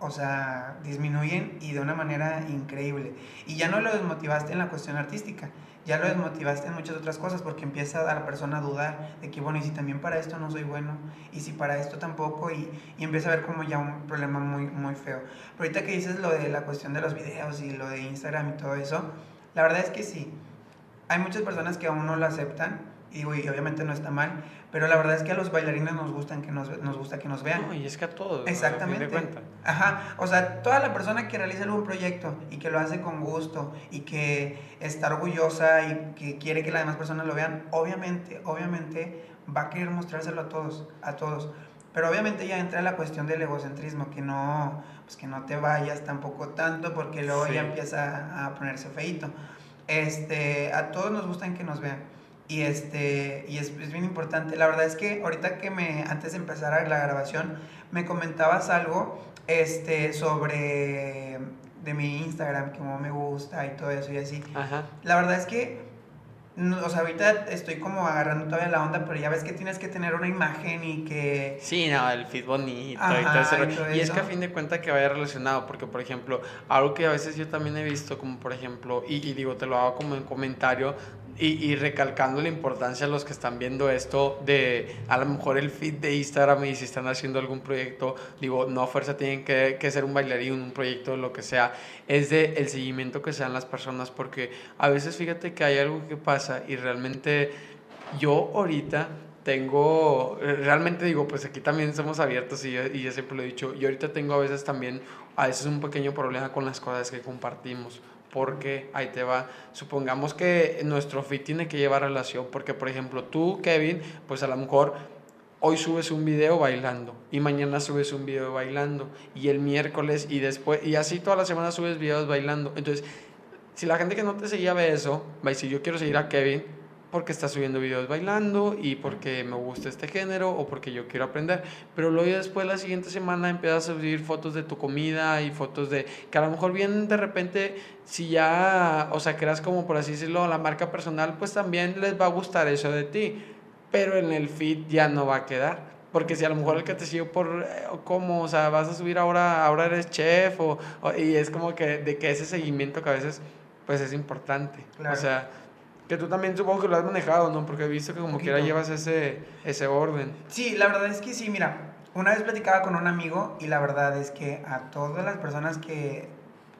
o sea, disminuyen y de una manera increíble. Y ya no lo desmotivaste en la cuestión artística, ya lo desmotivaste en muchas otras cosas porque empieza a la persona a dudar de que, bueno, y si también para esto no soy bueno, y si para esto tampoco, y, y empieza a ver como ya un problema muy, muy feo. Pero ahorita que dices lo de la cuestión de los videos y lo de Instagram y todo eso, la verdad es que sí, hay muchas personas que aún no lo aceptan, y, obviamente no está mal, pero la verdad es que a los bailarines nos gustan que nos, nos gusta que nos vean. No, y es que a todos. Exactamente. Ajá. O sea, toda la persona que realiza algún proyecto y que lo hace con gusto y que está orgullosa y que quiere que las demás personas lo vean, obviamente, obviamente va a querer mostrárselo a todos, a todos. Pero obviamente ya entra la cuestión del egocentrismo, que no, pues que no te vayas tampoco tanto porque luego ya empieza a ponerse feito. Este, a todos nos gustan que nos vean. Y, este, y es, es, bien importante. La verdad es que ahorita que me, antes de empezar la grabación, me comentabas algo este, sobre de mi Instagram, que como me gusta y todo eso y así. La verdad es que o sea, ahorita estoy como agarrando todavía la onda, pero ya ves que tienes que tener una imagen y que... Sí, no, el feed bonito y todo eso. Y, es que a fin de cuentas que vaya relacionado, porque por ejemplo, algo que a veces yo también he visto, como por ejemplo, y, y digo, te lo hago como en comentario, y, recalcando la importancia a los que están viendo esto de a lo mejor el feed de Instagram y si están haciendo algún proyecto, digo, no a fuerza tienen que, que ser un bailarín, un proyecto, lo que sea, es de el seguimiento que sean las personas porque a veces fíjate que hay algo que pasa y realmente yo ahorita tengo, realmente digo, pues aquí también somos abiertos y y yo siempre lo he dicho, yo ahorita tengo a veces también, a veces un pequeño problema con las cosas que compartimos porque ahí te va. Supongamos que nuestro feed tiene que llevar relación, porque por ejemplo tú, Kevin, pues a lo mejor hoy subes un video bailando y mañana subes un video bailando y el miércoles y después y así toda la semana subes videos bailando. Entonces, si la gente que no te seguía ve eso, va a yo quiero seguir a Kevin, porque está subiendo videos bailando y porque me gusta este género o porque yo quiero aprender. Pero luego después la siguiente semana empiezas a subir fotos de tu comida y fotos de que a lo mejor bien de repente si ya, o sea, creas como por así decirlo la marca personal, pues también les va a gustar eso de ti, pero en el feed ya no va a quedar. Porque si a lo mejor el que te siguió por eh, cómo, o sea, vas a subir ahora, ahora eres chef, o, y es como que de que ese seguimiento que a veces, pues es importante. O sea, que tú también supongo que lo has manejado, ¿no? Porque he visto que como quiera llevas ese, ese orden. Sí, la verdad es que sí, mira, una vez platicaba con un amigo y la verdad es que a todas las personas que,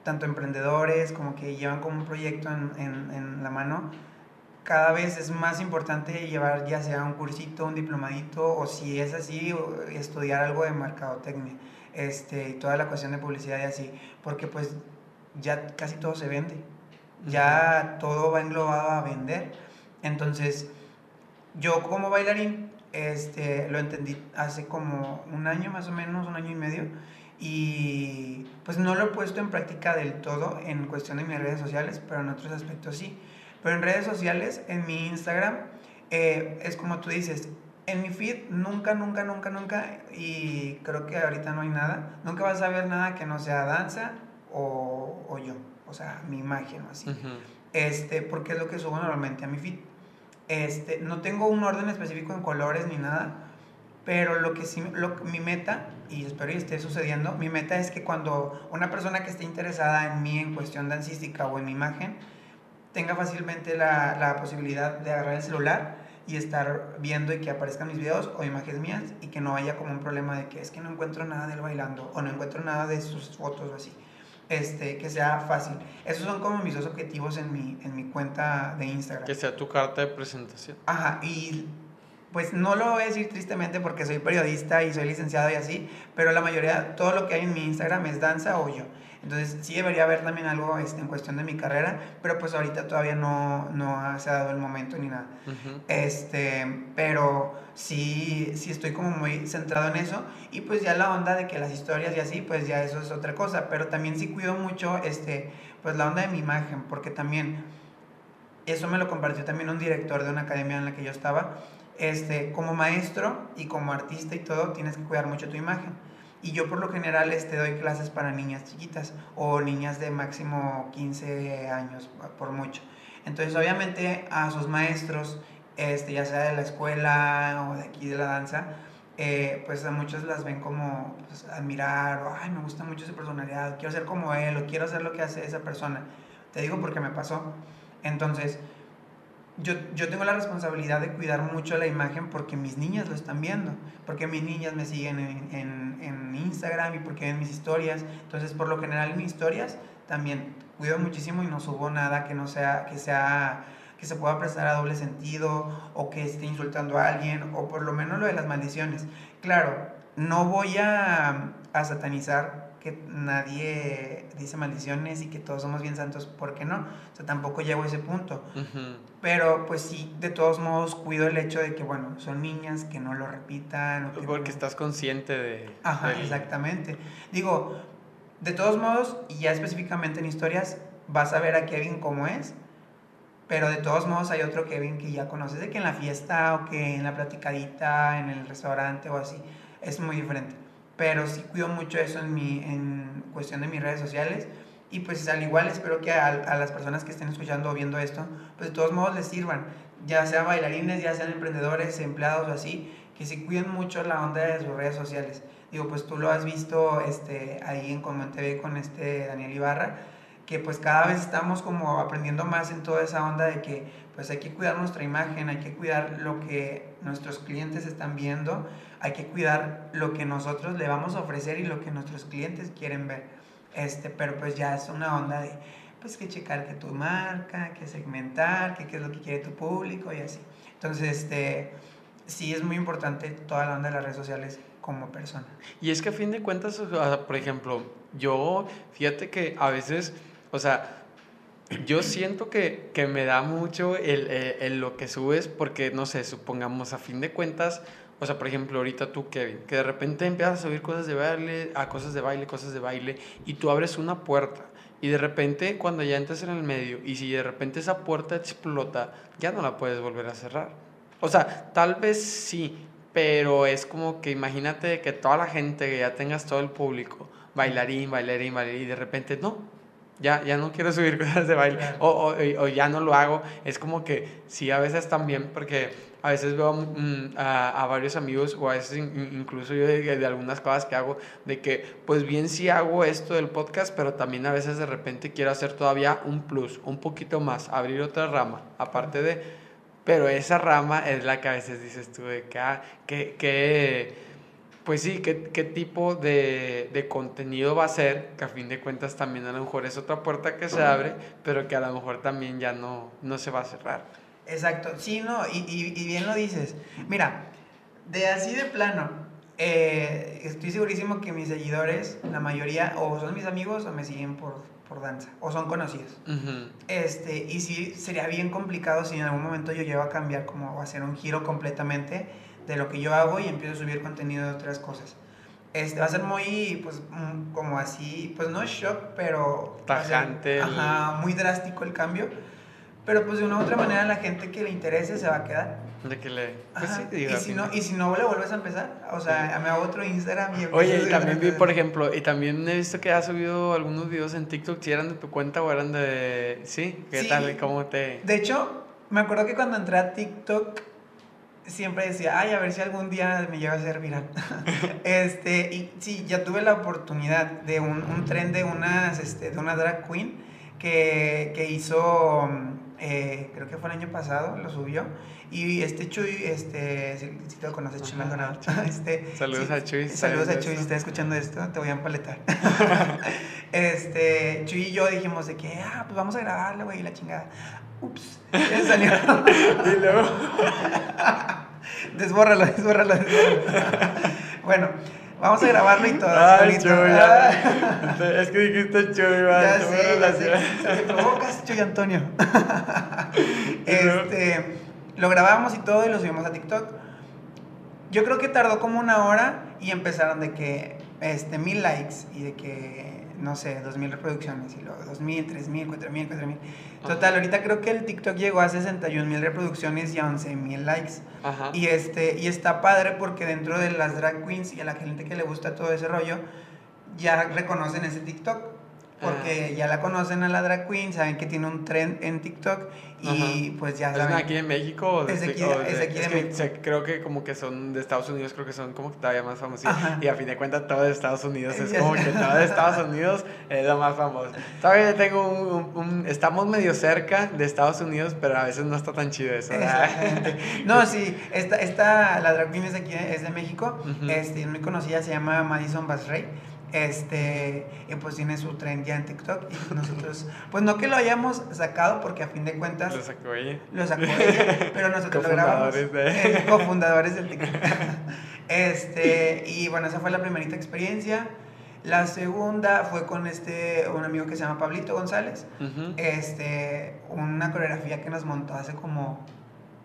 tanto emprendedores como que llevan como un proyecto en, en, en la mano, cada vez es más importante llevar ya sea un cursito, un diplomadito o si es así, estudiar algo de mercadotecnia este, y toda la cuestión de publicidad y así, porque pues ya casi todo se vende ya todo va englobado a vender. Entonces, yo como bailarín, este, lo entendí hace como un año más o menos, un año y medio, y pues no lo he puesto en práctica del todo en cuestión de mis redes sociales, pero en otros aspectos sí. Pero en redes sociales, en mi Instagram, eh, es como tú dices, en mi feed nunca, nunca, nunca, nunca, y creo que ahorita no hay nada, nunca vas a ver nada que no sea danza o, o yo o sea, mi imagen así. Este, porque es lo que subo normalmente a mi feed. Este, no tengo un orden específico en colores ni nada, pero lo que sí, lo, mi meta, y espero que esté sucediendo, mi meta es que cuando una persona que esté interesada en mí en cuestión dancística o en mi imagen, tenga fácilmente la, la posibilidad de agarrar el celular y estar viendo y que aparezcan mis videos o imágenes mías y que no haya como un problema de que es que no encuentro nada del bailando o no encuentro nada de sus fotos o así este, que sea fácil. Esos son como mis dos objetivos en mi, en mi cuenta de Instagram. Que sea tu carta de presentación. Ajá, y pues no lo voy a decir tristemente porque soy periodista y soy licenciado y así, pero la mayoría, todo lo que hay en mi Instagram es danza o yo. Entonces sí debería haber también algo este, en cuestión de mi carrera, pero pues ahorita todavía no, no se ha dado el momento ni nada. este, pero sí, sí estoy como muy centrado en eso y pues ya la onda de que las historias y así, pues ya eso es otra cosa, pero también sí cuido mucho este, pues la onda de mi imagen, porque también eso me lo compartió también un director de una academia en la que yo estaba. Este, como maestro y como artista y todo, tienes que cuidar mucho tu imagen y yo por lo general este, doy clases para niñas chiquitas o niñas de máximo 15 años, por mucho. Entonces, obviamente, a sus maestros, este, ya sea de la escuela o de aquí de la danza, eh, pues a muchos las ven como pues, admirar, o ay, me gusta mucho su personalidad, quiero ser como él, o quiero hacer lo que hace esa persona. Te digo porque me pasó. Entonces, yo, yo, tengo la responsabilidad de cuidar mucho la imagen porque mis niñas lo están viendo, porque mis niñas me siguen en, en, en, Instagram y porque ven mis historias. Entonces, por lo general en mis historias también cuido muchísimo y no subo nada que no sea, que sea, que se pueda prestar a doble sentido o que esté insultando a alguien o por lo menos lo de las maldiciones. Claro, no voy a, a satanizar que nadie dice maldiciones y que todos somos bien santos, ¿por qué no? O sea, tampoco llego a ese punto. Pero pues sí, de todos modos cuido el hecho de que, bueno, son niñas, que no lo repitan. Porque estás consciente de... Ajá, exactamente. Digo, de todos modos, y ya específicamente en historias, vas a ver a Kevin como es, pero de todos modos hay otro Kevin que ya conoces, de que en la fiesta o que en la platicadita, en el restaurante o así, es muy diferente pero sí cuido mucho eso en, mi, en cuestión de mis redes sociales Y pues al igual espero que a, a las personas que estén escuchando o viendo esto, pues de todos modos les sirvan, ya sea bailarines, ya sean emprendedores, empleados o así, que se cuiden mucho la onda de sus redes sociales. Digo, pues tú lo has visto este, ahí en Comen TV con este Daniel Ibarra, que pues cada vez estamos como aprendiendo más en toda esa onda de que pues hay que cuidar nuestra imagen, hay que cuidar lo que nuestros clientes están viendo, hay que cuidar lo que nosotros le vamos a ofrecer y lo que nuestros clientes quieren ver. Este, pero pues ya es una onda de pues que checar que tu marca, que segmentar, que qué es lo que quiere tu público y así. Entonces, este sí es muy importante toda la onda de las redes sociales como persona. Y es que a fin de cuentas, por ejemplo, yo, fíjate que a veces, o sea, yo siento que, que me da mucho el, el, lo que subes porque, no sé, supongamos, a fin de cuentas, o sea, por ejemplo, ahorita tú, Kevin, que de repente empiezas a subir cosas de baile, a cosas de baile, cosas de baile, y tú abres una puerta. Y de repente, cuando ya entras en el medio, y si de repente esa puerta explota, ya no la puedes volver a cerrar. O sea, tal vez sí, pero es como que imagínate que toda la gente, que ya tengas todo el público, bailarín, bailarín, bailarín, y de repente no, ya, ya no quiero subir cosas de baile, o, o, o, ya no lo hago. Es como que sí, a veces también, porque a veces veo mm, a, a, varios amigos, o a veces incluso yo de, de, algunas cosas que hago, de que pues bien sí hago esto del podcast, pero también a veces de repente quiero hacer todavía un plus, un poquito más, abrir otra rama, aparte de pero esa rama es la que a veces dices tú de que, ah, que, pues sí, qué, qué tipo de, de, contenido va a ser, que a fin de cuentas también a lo mejor es otra puerta que se abre, pero que a lo mejor también ya no, no se va a cerrar. Exacto, sí, no, y, y, y bien lo dices. Mira, de así de plano, eh, estoy segurísimo que mis seguidores, la mayoría, o son mis amigos o me siguen por, por danza, o son conocidos. este, y sí, sería bien complicado si en algún momento yo llego a cambiar, como a hacer un giro completamente de lo que yo hago y empiezo a subir contenido de otras cosas. Este, va a ser muy, pues, mm, como así, pues no shock, pero... Tajante. ajá, muy drástico el cambio. Pero pues de una u otra manera la gente que le interese se va a quedar. De que le... Pues sí, digo, y, si no, y si no le vuelves a empezar, o sea, me hago otro Instagram y... Oye, y también vi, por ejemplo, y también he visto que has subido algunos videos en TikTok, si eran de tu cuenta o eran de... ¿Sí? ¿Qué Sí. tal? ¿Cómo te...? De hecho, me acuerdo que cuando entré a TikTok siempre decía, ay, a ver si algún día me lleva a ser viral. este, y sí, ya tuve la oportunidad de un, un tren de, unas, este, de una drag queen que, que hizo, eh, creo que fue el año pasado, lo subió. Y este Chuy, este, si, si te lo conoces, Chuy Maldonado. Este, Saludos sí, a Chuy, Saludos a Chuy, si estás escuchando esto, te voy a empaletar. este, Chuy y yo dijimos de que, ah, pues vamos a grabarlo, güey, y la chingada. Ups, ya salió. Y luego... desbórralo, desbórralo, desbórralo. bueno, vamos a grabarlo y todo. Ay. Chuy, Ah. Es que dijiste Chuy, va. ya sé, ya sé. Se me provocas, Chuy Antonio. Este, lo grabamos y todo y lo subimos a TikTok. Yo creo que tardó como una hora y empezaron de que, este, mil likes y de que, no sé, dos mil reproducciones y luego dos mil, tres mil, cuatro mil, cuatro mil. Total, ahorita creo que el TikTok llegó a 61 mil reproducciones y a 11 mil likes. Ajá. Y, este, y está padre porque dentro de las drag queens y a la gente que le gusta todo ese rollo, ya reconocen ese TikTok. Porque Ah. ya la conocen a la drag queen, saben que tiene un trend en TikTok y pues ya ¿Es saben. aquí en México? O Es de aquí- o es de aquí de que México. se- creo que como que son de Estados Unidos, creo que son como que todavía más famosos. Ajá. Y a fin de cuentas todo de Estados Unidos es como que todo de Estados Unidos es lo más famoso. Todavía tengo un, un- un- Estamos medio cerca de Estados Unidos, pero a veces no está tan chido eso. No, sí, esta, esta, la drag queen es de aquí, es de México, Ujú. este, es muy conocida, se llama Madison Basrey, este, y pues tiene su trend ya en TikTok, y nosotros, pues no que lo hayamos sacado, porque a fin de cuentas Lo sacó ella. lo sacó ella, pero nosotros lo grabamos, Cofundadores de- Eh, cofundadores del TikTok, este, y bueno, esa fue la primerita experiencia, la segunda fue con este, un amigo que se llama Pablito González, Ujú. este, una coreografía que nos montó hace como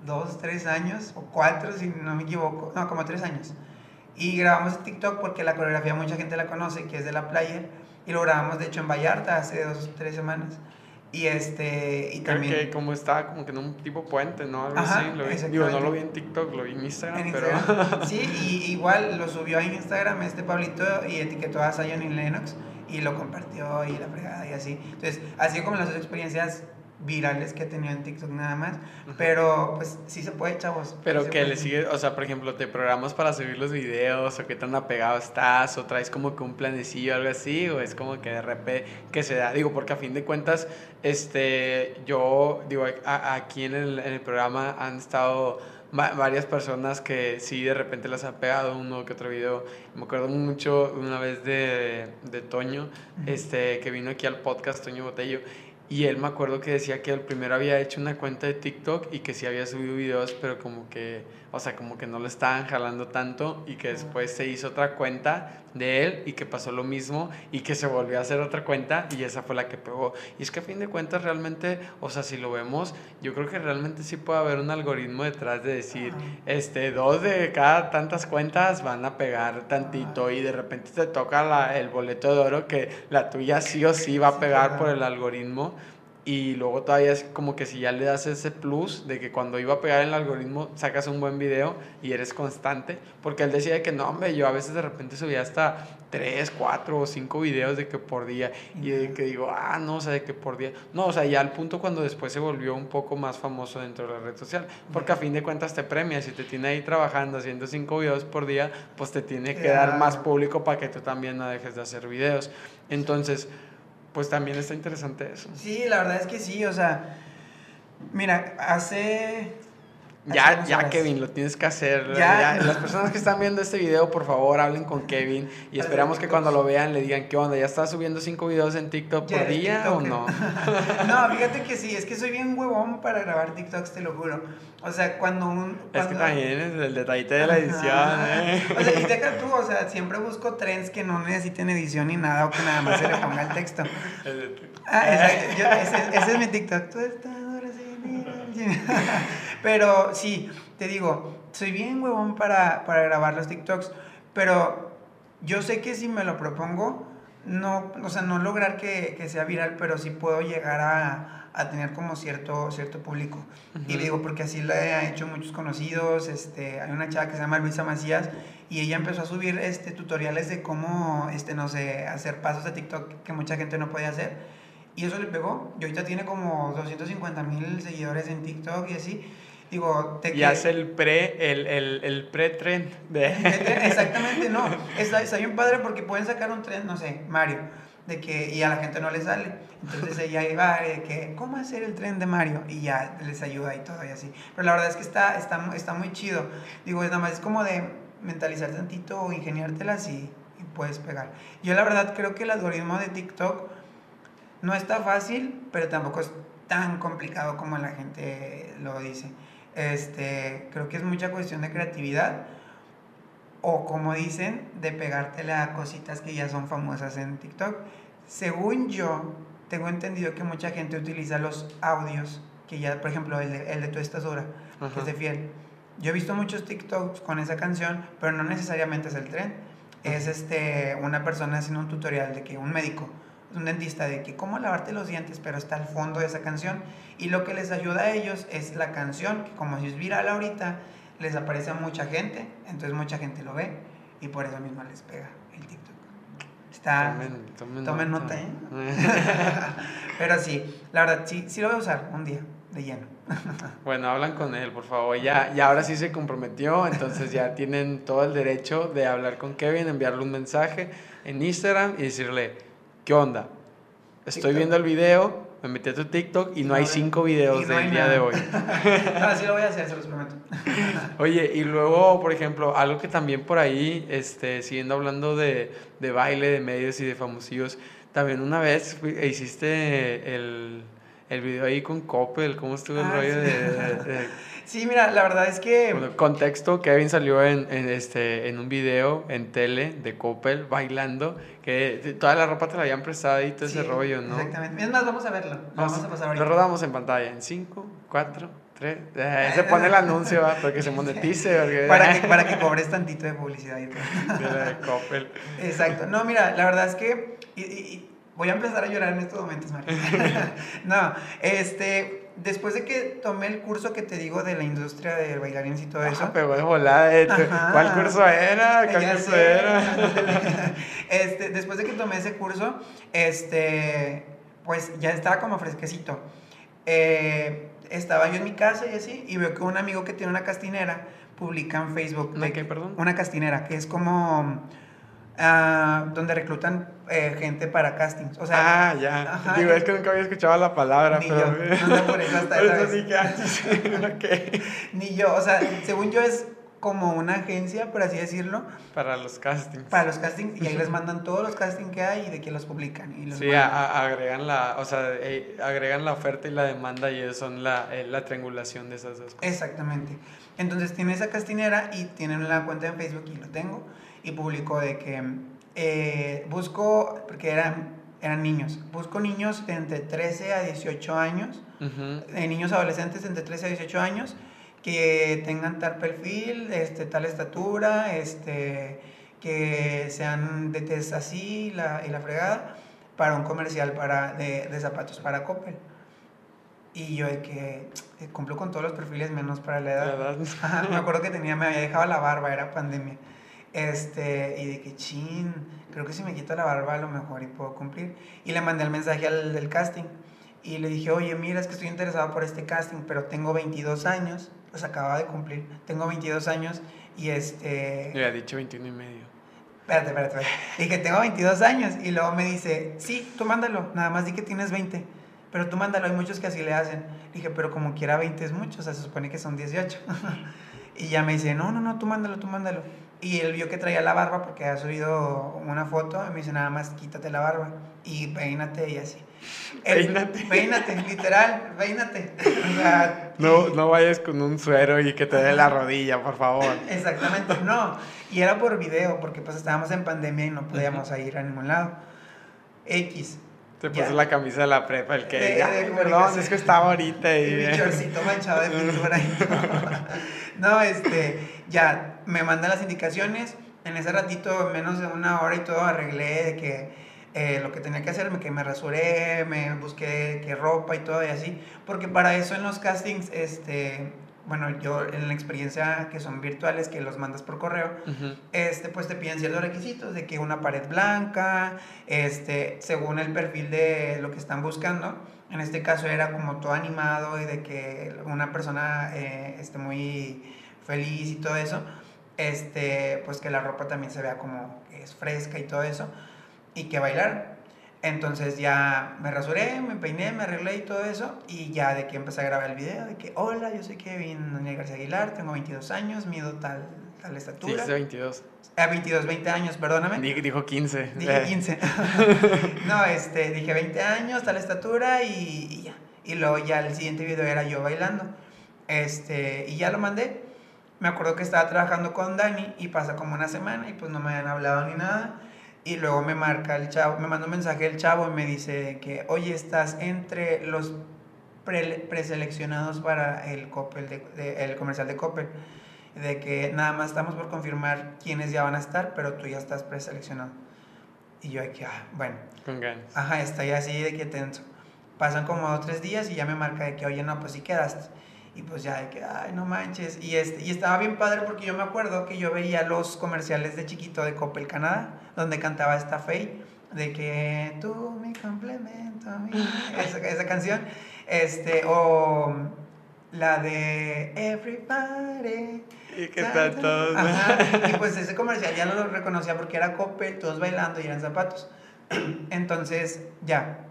dos, tres años, o cuatro, si no me equivoco, no, como tres años. Y grabamos en TikTok porque la coreografía mucha gente la conoce, que es de la player, y lo grabamos de hecho en Vallarta hace dos, tres semanas. Y este, y Creo también... que como estaba como que en un tipo puente, ¿no? Algo Ajá, así. Lo vi. Digo, no lo vi en TikTok, lo vi en Instagram, En pero... Instagram. Sí, y igual lo subió en Instagram este Pablito y etiquetó a Zion y Lennox. y lo compartió y la fregada y así. Entonces, así como las dos experiencias virales que he tenido en TikTok nada más, pero pues sí se puede, chavos. Pero que le sigue, o sea, por ejemplo, te programas para subir los videos o qué tan apegado estás o traes como que un planecillo o algo así o es como que de repente que se da, digo, porque a fin de cuentas, este, yo, digo, aquí en el, en el programa han estado varias personas que sí de repente las ha pegado uno que otro video. Me acuerdo mucho una vez de, de Toño, este, que vino aquí al podcast, Toño Botello, y él me acuerdo que decía que el primero había hecho una cuenta de TikTok y que sí había subido videos, pero como que, o sea, como que no lo estaban jalando tanto y que después se hizo otra cuenta de él y que pasó lo mismo y que se volvió a hacer otra cuenta y esa fue la que pegó. Y es que a fin de cuentas realmente, o sea, si lo vemos, yo creo que realmente sí puede haber un algoritmo detrás de decir, este, dos de cada tantas cuentas van a pegar tantito y de repente te toca la, el boleto de oro que la tuya sí o sí va a pegar por el algoritmo y luego todavía es como que si ya le das ese plus de que cuando iba a pegar en el algoritmo sacas un buen video y eres constante, porque él decía que no, hombre, yo a veces de repente subía hasta 3, 4 o 5 videos de que por día. Y de que digo, ah, no, o sea, de que por día, no, o sea, ya al punto cuando después se volvió un poco más famoso dentro de la red social, porque a fin de cuentas te premia, si te tiene ahí trabajando haciendo 5 videos por día, pues te tiene que dar más público para que tú también no dejes de hacer videos. Entonces, pues también está interesante eso. Sí, la verdad es que sí, o sea, mira, hace ya, ya, Kevin, lo tienes que hacer. ¿Ya? Las personas que están viendo este video, por favor, hablen con Kevin y esperamos que cuando lo vean le digan, ¿qué onda? ¿Ya estás subiendo cinco videos en TikTok por día o no? no, fíjate que sí, es que soy bien huevón para grabar TikToks, te lo juro. O sea, cuando un... Es que también es el detallito de la edición, ¿eh? O sea, y deja tú, o sea, siempre busco trends que no necesiten edición ni nada o que nada más se le ponga el texto. ah, exacto. ese, es mi TikTok. Tú estás ahora sí, pero sí, te digo, soy bien huevón para, para grabar los TikToks, pero yo sé que si me lo propongo, no, o sea, no lograr que, que sea viral, pero sí puedo llegar a, a tener como cierto, cierto público. Y digo, porque así le he hecho muchos conocidos, este, hay una chava que se llama Luisa Macías y ella empezó a subir este, tutoriales de cómo, este, no sé, hacer pasos de TikTok que mucha gente no podía hacer. Y eso le pegó. Y ahorita tiene como 250 mil seguidores en TikTok y así. Digo, te y hace el pre, el, el, el pre-trend. De... Exactamente, no. Está, está bien padre porque pueden sacar un trend, no sé, Mario, de que, y a la gente no le sale. Entonces ella iba de que, ¿cómo hacer el tren de Mario? Y ya les ayuda y todo y así. Pero la verdad es que está, está, está muy chido. Digo, es nada más es como de mentalizar tantito o ingeniártelas y, y puedes pegar. Yo la verdad creo que el algoritmo de TikTok no está fácil, pero tampoco es tan complicado como la gente lo dice. Este, creo que es mucha cuestión de creatividad o como dicen, de pegártela a cositas que ya son famosas en TikTok. Según yo, tengo entendido que mucha gente utiliza los audios, que ya, por ejemplo, el de, el de Tú estás dura, que es de fiel. Yo he visto muchos TikToks con esa canción, pero no necesariamente es el tren. Es este, una persona haciendo un tutorial de que un médico un dentista de que cómo lavarte los dientes, pero está al fondo de esa canción. Y lo que les ayuda a ellos es la canción, que como si es viral ahorita, les aparece a mucha gente, entonces mucha gente lo ve y por eso mismo les pega el TikTok. Está, tomen, nota, ¿eh? pero sí, la verdad, sí, sí lo voy a usar un día de lleno. bueno, hablan con él, por favor. Ya, ya ahora sí se comprometió, entonces ya tienen todo el derecho de hablar con Kevin, enviarle un mensaje en Instagram y decirle, ¿qué onda? Estoy viendo el video, me metí a tu TikTok y no, hay cinco videos del día de hoy. Así lo voy a hacer, se los prometo. Oye, y luego, por ejemplo, algo que también por ahí, este, siguiendo hablando de, de baile, de medios y de famosillos, también una vez hiciste el, el video ahí con Coppel, ¿cómo estuvo el ah, rollo de Sí, mira, la verdad es que... contexto, Kevin salió en, en, este, en un video en tele de Coppel bailando, que toda la ropa te la habían prestado y todo ese rollo, ¿no? Exactamente. Es más, vamos a verlo. Vamos, a pasar ahorita. Lo rodamos en pantalla en 5, 4, 3... se pone el anuncio para que se monetice. para, que, para que cobres tantito de publicidad y todo. De la de Coppel. Exacto. No, mira, la verdad es que... Y, y, voy a empezar a llorar en estos momentos, María. no, este después de que tomé el curso que te digo de la industria de bailarines y todo eso. Ah, pero de volada, eh, ¿cuál curso era? ¿Cuál curso era? este, después de que tomé ese curso, este, pues ya estaba como fresquecito. Eh, estaba yo en mi casa y así, y veo que un amigo que tiene una castinera publica en Facebook. ¿Una qué, perdón? Una castinera, que es como Ah, donde reclutan eh, gente para castings. O sea, ah, ya. Digo, es que nunca había escuchado la palabra, ni pero. Yo, no, por eso hasta Ni yo, o sea, según yo es como una agencia, por así decirlo. Para los castings. Para los castings, y ahí les mandan todos los castings que hay y de que los publican. Y sí, agregan la, o sea, eh, agregan la oferta y la demanda y son la, eh, la triangulación de esas dos cosas. Exactamente. Entonces tiene esa castinera y tienen la cuenta en Facebook y lo tengo y publicó de que eh, busco, porque eran, eran niños, busco niños de entre 13 a 18 años, eh, niños adolescentes entre 13 a 18 años, que tengan tal perfil, este, tal estatura, este, que sean de test así la, y la fregada, para un comercial para, de, de zapatos para Coppel. Y yo de que eh, cumplo con todos los perfiles menos para la edad. me acuerdo que tenía, me había dejado la barba, era pandemia. Este, y de que chin, creo que si me quito la barba a lo mejor y puedo cumplir. Y le mandé el mensaje al del casting. Y le dije, oye, mira, es que estoy interesado por este casting, pero tengo 22 años. Pues acababa de cumplir. Tengo 22 años y este... Le había dicho 21 y medio. Espérate, espérate, espérate. Dije, tengo 22 años. Y luego me dice, sí, tú mándalo. Nada más di que tienes 20. Pero tú mándalo, hay muchos que así le hacen. Dije, pero como quiera 20 es mucho, o sea, se supone que son 18. y ya me dice, no, no, no, tú mándalo, tú mándalo. Y él vio que traía la barba porque ha subido una foto y me dice, nada más quítate la barba y peínate y así. Peínate. peínate, literal, peínate. no, no vayas con un suero y que te dé la rodilla, por favor. Exactamente, no. Y era por video porque pues estábamos en pandemia y no podíamos ir a ningún lado. X. Te puso la camisa de la prepa, el que. perdón, es que estaba ahorita. Y, mi chorcito manchado de pintura. no, este. Ya, me mandan las indicaciones. En ese ratito, menos de una hora y todo, arreglé de que eh, lo que tenía que hacer, que me rasuré, me busqué qué ropa y todo y así. Porque para eso en los castings, este bueno, yo en la experiencia que son virtuales, que los mandas por correo, este, pues te piden ciertos requisitos de que una pared blanca, este, según el perfil de lo que están buscando. En este caso era como todo animado y de que una persona eh, esté muy feliz y todo eso. Este, pues que la ropa también se vea como que es fresca y todo eso. Y que bailar. Entonces ya me rasuré, me peiné, me arreglé y todo eso. Y ya de que empecé a grabar el video, de que, hola, yo soy Kevin Daniel García Aguilar, tengo 22 años, mido tal, tal estatura. Sí, 22. Ah, 22, 20 años, perdóname. dijo 15. Dije 15. no, este, dije 20 años, tal estatura y, y, ya. Y luego ya el siguiente video era yo bailando. Este, y ya lo mandé. Me acuerdo que estaba trabajando con Dani y pasa como una semana y pues no me habían hablado ni nada. Y luego me marca el chavo, me manda un mensaje el chavo y me dice que, oye, estás entre los preseleccionados para el, Coppel de, el comercial de Coppel. De que nada más estamos por confirmar quiénes ya van a estar, pero tú ya estás preseleccionado. Y yo aquí, ah, bueno. Con ganas. Ajá, estoy así de que tenso. Pasan como dos tres días y ya me marca de que, oye, no, pues sí quedaste. Y pues ya de que, ay, no manches. Y, este, y estaba bien padre porque yo me acuerdo que yo veía los comerciales de chiquito de Coppel Canadá, donde cantaba esta Faye, de que tú mi complemento, mi... esa, esa canción. Este, o la de Everybody. Y que está todo. Y pues ese comercial ya lo reconocía porque era Coppel, todos bailando y eran zapatos. Entonces, ya.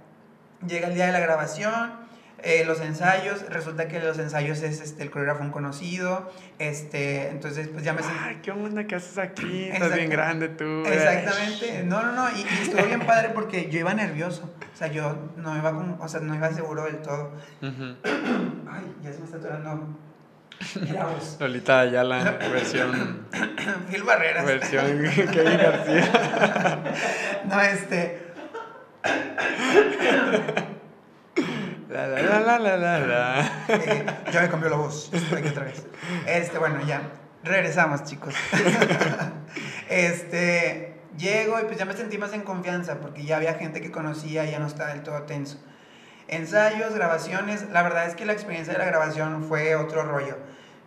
Llega el día de la grabación eh, los ensayos, resulta que los ensayos es este, el coreógrafo un conocido, este, entonces pues ya me Ay, ¿qué onda que haces aquí? Estás bien grande tú. Exactamente, no, no, no, y, estuvo bien padre porque yo iba nervioso, o sea, yo no iba, con, o sea, no iba seguro del todo. Ay, ya se me está atorando. Lolita la versión. Phil Barreras. Versión Kevin García. no, este. La, la, la, la, la. Eh, ya me cambió la voz. Aquí otra vez. Este, bueno, ya. Regresamos, chicos. este, llego y pues ya me sentí más en confianza porque ya había gente que conocía y ya no estaba del todo tenso. Ensayos, grabaciones, la verdad es que la experiencia de la grabación fue otro rollo.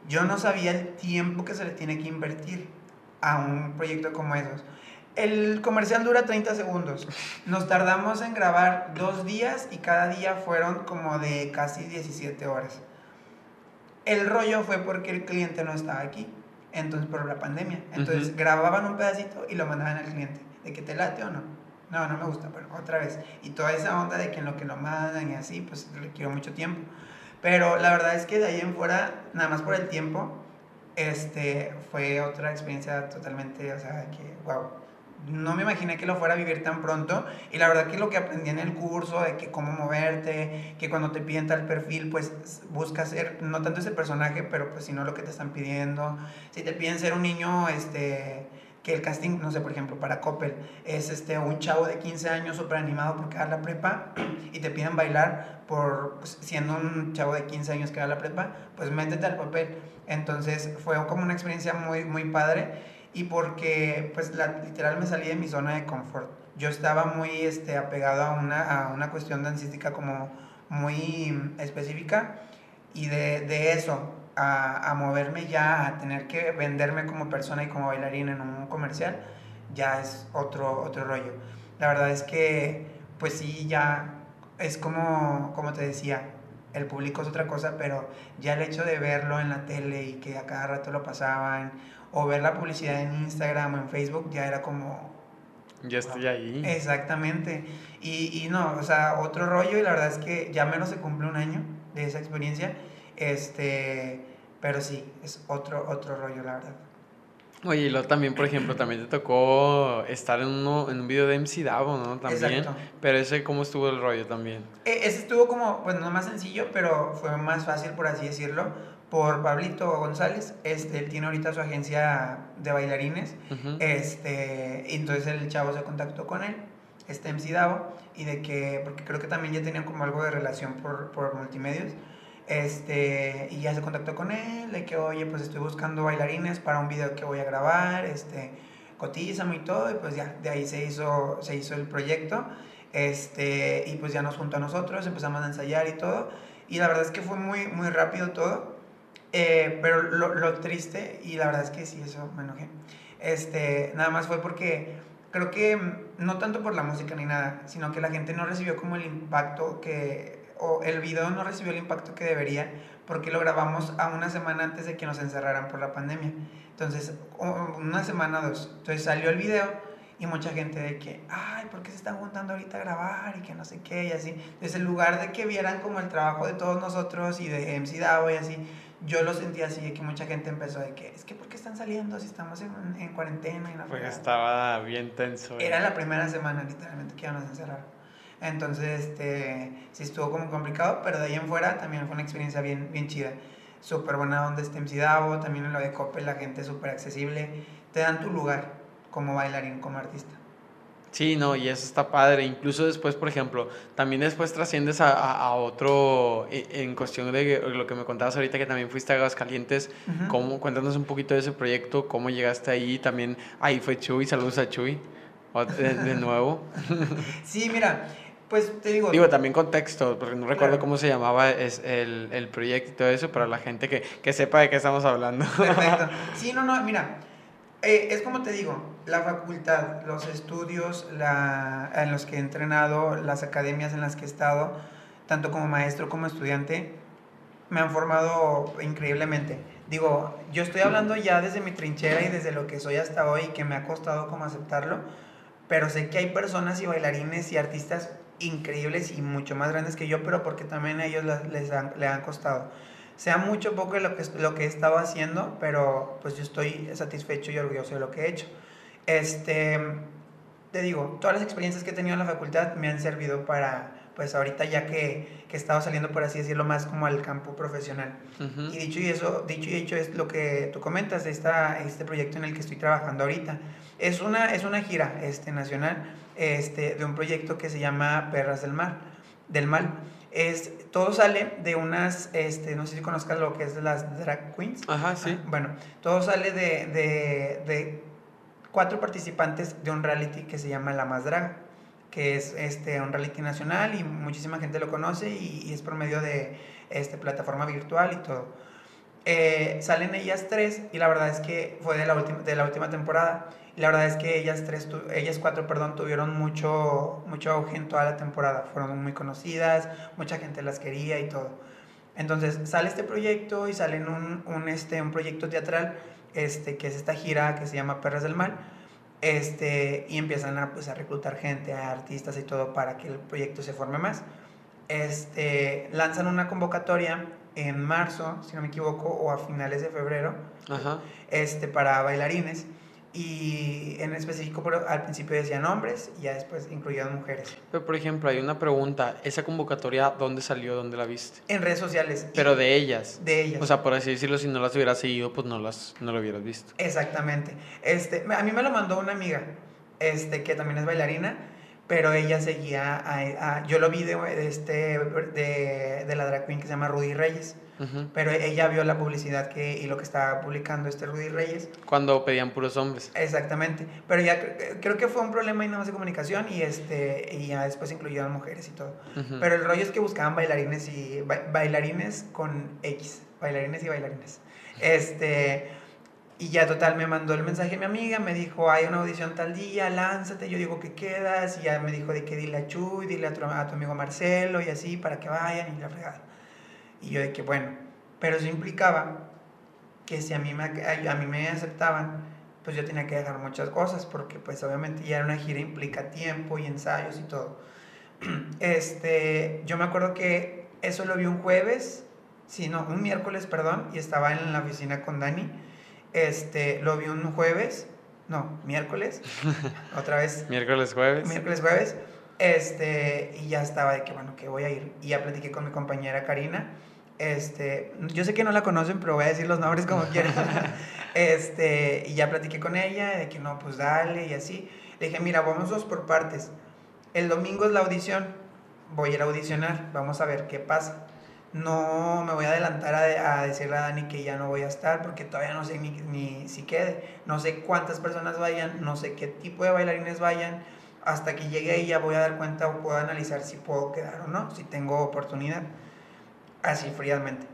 Yo no sabía el tiempo que se le tiene que invertir a un proyecto como esos. El comercial dura 30 segundos. Nos tardamos en grabar dos días y cada día fueron como de casi 17 horas. El rollo fue porque el cliente no estaba aquí, entonces por la pandemia. Entonces grababan un pedacito y lo mandaban al cliente, de que te late o no. No, no me gusta, pero otra vez. Y toda esa onda de que en lo que lo mandan y así, pues requiere mucho tiempo. Pero la verdad es que de ahí en fuera, nada más por el tiempo, este, fue otra experiencia totalmente, o sea, que, wow no me imaginé que lo fuera a vivir tan pronto. Y la verdad que lo que aprendí en el curso, de que cómo moverte, que cuando te piden tal perfil, pues busca ser, no tanto ese personaje, pero pues sino lo que te están pidiendo. Si te piden ser un niño, este que el casting, no sé, por ejemplo, para Coppel, es este, un chavo de 15 años súper animado porque da la prepa y te piden bailar por pues, siendo un chavo de 15 años que da la prepa, pues métete al papel. Entonces fue como una experiencia muy, muy padre y porque pues la, literal me salí de mi zona de confort. Yo estaba muy este, apegado a una, a una cuestión dancística como muy específica y de, de eso a, a, moverme ya, a tener que venderme como persona y como bailarina en un comercial, ya es otro, otro rollo. La verdad es que pues sí, ya es como, como te decía, el público es otra cosa, pero ya el hecho de verlo en la tele y que a cada rato lo pasaban o ver la publicidad en Instagram o en Facebook ya era como... Ya estoy ahí. Exactamente. Y, y no, o sea, otro rollo y la verdad es que ya menos se cumple un año de esa experiencia. Este, pero sí, es otro, otro rollo, la verdad. Oye, y luego también, por ejemplo, también te tocó estar en, uno, en un video de MC Davo, ¿no? También. Exacto. Pero ese, ¿cómo estuvo el rollo también? E, ese estuvo como, pues no más sencillo, pero fue más fácil, por así decirlo, por Pablito González. Este, él tiene ahorita su agencia de bailarines. este, entonces el chavo se contactó con él, este MC Davo, y de que, porque creo que también ya tenían como algo de relación por, por multimedios. Este, y ya se contactó con él, de que, oye, pues estoy buscando bailarines para un video que voy a grabar, este, cotízame y todo, y pues ya, de ahí se hizo, se hizo el proyecto, este, y pues ya nos juntó a nosotros, empezamos a ensayar y todo, y la verdad es que fue muy, muy rápido todo, eh, pero lo, lo, triste, y la verdad es que sí, eso me enojé, este, nada más fue porque creo que mm, no tanto por la música ni nada, sino que la gente no recibió como el impacto que, o el video no recibió el impacto que debería, porque lo grabamos a una semana antes de que nos encerraran por la pandemia. Entonces, una semana dos. Entonces salió el video y mucha gente de que, ay, ¿por qué se están juntando ahorita a grabar? Y que no sé qué, y así. Entonces, en lugar de que vieran como el trabajo de todos nosotros y de MC Davo y así, yo lo sentí así, de que mucha gente empezó de que, es que ¿por qué están saliendo si estamos en, en cuarentena? Y no pues estaba bien tenso. Era la primera semana, literalmente, que iban a encerrar. Entonces, este, sí estuvo como complicado, pero de ahí en fuera también fue una experiencia bien, bien chida. Súper buena onda este MC Davo, también en lo de Coppel la gente súper accesible. Te dan tu lugar como bailarín, como artista. Sí, no, y eso está padre. Incluso después, por ejemplo, también después trasciendes a, a, otro, e, en cuestión de lo que me contabas ahorita, que también fuiste a Aguascalientes. cómo, cuéntanos un poquito de ese proyecto, cómo llegaste ahí. También ahí fue Chuy, saludos a Chuy, de, de nuevo. sí, mira, pues te digo. Digo, también contexto, porque no recuerdo cómo se llamaba es el, el, proyecto y todo eso, para la gente que, que, sepa de qué estamos hablando. Perfecto. Sí, no, no, mira, eh, es como te digo, la facultad, los estudios la, en los que he entrenado, las academias en las que he estado, tanto como maestro como estudiante, me han formado increíblemente. Digo, yo estoy hablando ya desde mi trinchera y desde lo que soy hasta hoy, que me ha costado como aceptarlo, pero sé que hay personas y bailarines y artistas increíbles y mucho más grandes que yo, pero porque también a ellos les han, han costado sea mucho poco lo que, lo que he estado haciendo, pero pues yo estoy satisfecho y orgulloso de lo que he hecho. Este, te digo, todas las experiencias que he tenido en la facultad me han servido para, pues ahorita ya que, que he estado saliendo, por así decirlo, más como al campo profesional. Y dicho y eso, dicho y hecho es lo que tú comentas, esta, este proyecto en el que estoy trabajando ahorita. Es una, es una gira este, nacional este, de un proyecto que se llama Perras del Mar, del Mal es, todo sale de unas, este, no sé si conozcas lo que es de las drag queens. Ajá, sí. Ah, bueno, todo sale de, de, de, cuatro participantes de un reality que se llama La Más Draga. que es este, un reality nacional y muchísima gente lo conoce y, es por medio de este, plataforma virtual y todo. Eh, salen ellas tres y la verdad es que fue de la última, de la última temporada. Y la verdad es que ellas tres, ellas cuatro, perdón, tuvieron mucho, mucho auge en toda la temporada. Fueron muy conocidas, mucha gente las quería y todo. Entonces sale este proyecto y sale un, un, este, un proyecto teatral este, que es esta gira que se llama Perras del Mal este, y empiezan a, pues, a reclutar gente, a artistas y todo para que el proyecto se forme más. Este, lanzan una convocatoria en marzo, si no me equivoco, o a finales de febrero, Este, para bailarines y en específico al principio decían hombres y ya después incluían mujeres. Pero por ejemplo, hay una pregunta, ¿esa convocatoria dónde salió, dónde la viste? En redes sociales. Pero de ellas. De ellas. O sea, por así decirlo, si no las hubieras seguido, pues no las no lo hubieras visto. Exactamente. Este, a mí me lo mandó una amiga, este que también es bailarina, pero ella seguía a, yo lo vi de, este de, de la drag queen que se llama Rudy Reyes. Pero ella vio la publicidad que, y lo que estaba publicando este Rudy Reyes. Cuando pedían puros hombres. Exactamente. Pero ya creo que fue un problema y nada más de comunicación y, este, y ya después incluyeron mujeres y todo. Pero el rollo es que buscaban bailarines y bailarines con X. Bailarines y bailarines. Este. Y ya total me mandó el mensaje mi amiga, me dijo, hay una audición tal día, lánzate, yo digo que quedas, y ya me dijo de que dile a Chuy, dile a tu, a tu amigo Marcelo y así para que vayan y la fregada. Y yo de que, bueno, pero eso implicaba que si a mí me, a mí me aceptaban, pues yo tenía que dejar muchas cosas, porque pues obviamente ya una gira, implica tiempo y ensayos y todo. Este, yo me acuerdo que eso lo vi un jueves, sí, no, un miércoles, perdón, y estaba en la oficina con Dani. Este, lo vi un jueves, no, miércoles, otra vez. miércoles, jueves. Miércoles, jueves. Este, y ya estaba de que, bueno, que voy a ir. Y ya platiqué con mi compañera Karina este, yo sé que no la conocen, pero voy a decir los nombres como quieran. este, y ya platiqué con ella de que no, pues dale y así. Le dije, mira, vamos dos por partes. El domingo es la audición. Voy a ir a audicionar. Vamos a ver qué pasa. No me voy a adelantar a, decirle a Dani que ya no voy a estar porque todavía no sé ni, ni si quede. No sé cuántas personas vayan, no sé qué tipo de bailarines vayan. Hasta que llegue ahí ya voy a dar cuenta o puedo analizar si puedo quedar o no, si tengo oportunidad así fríamente.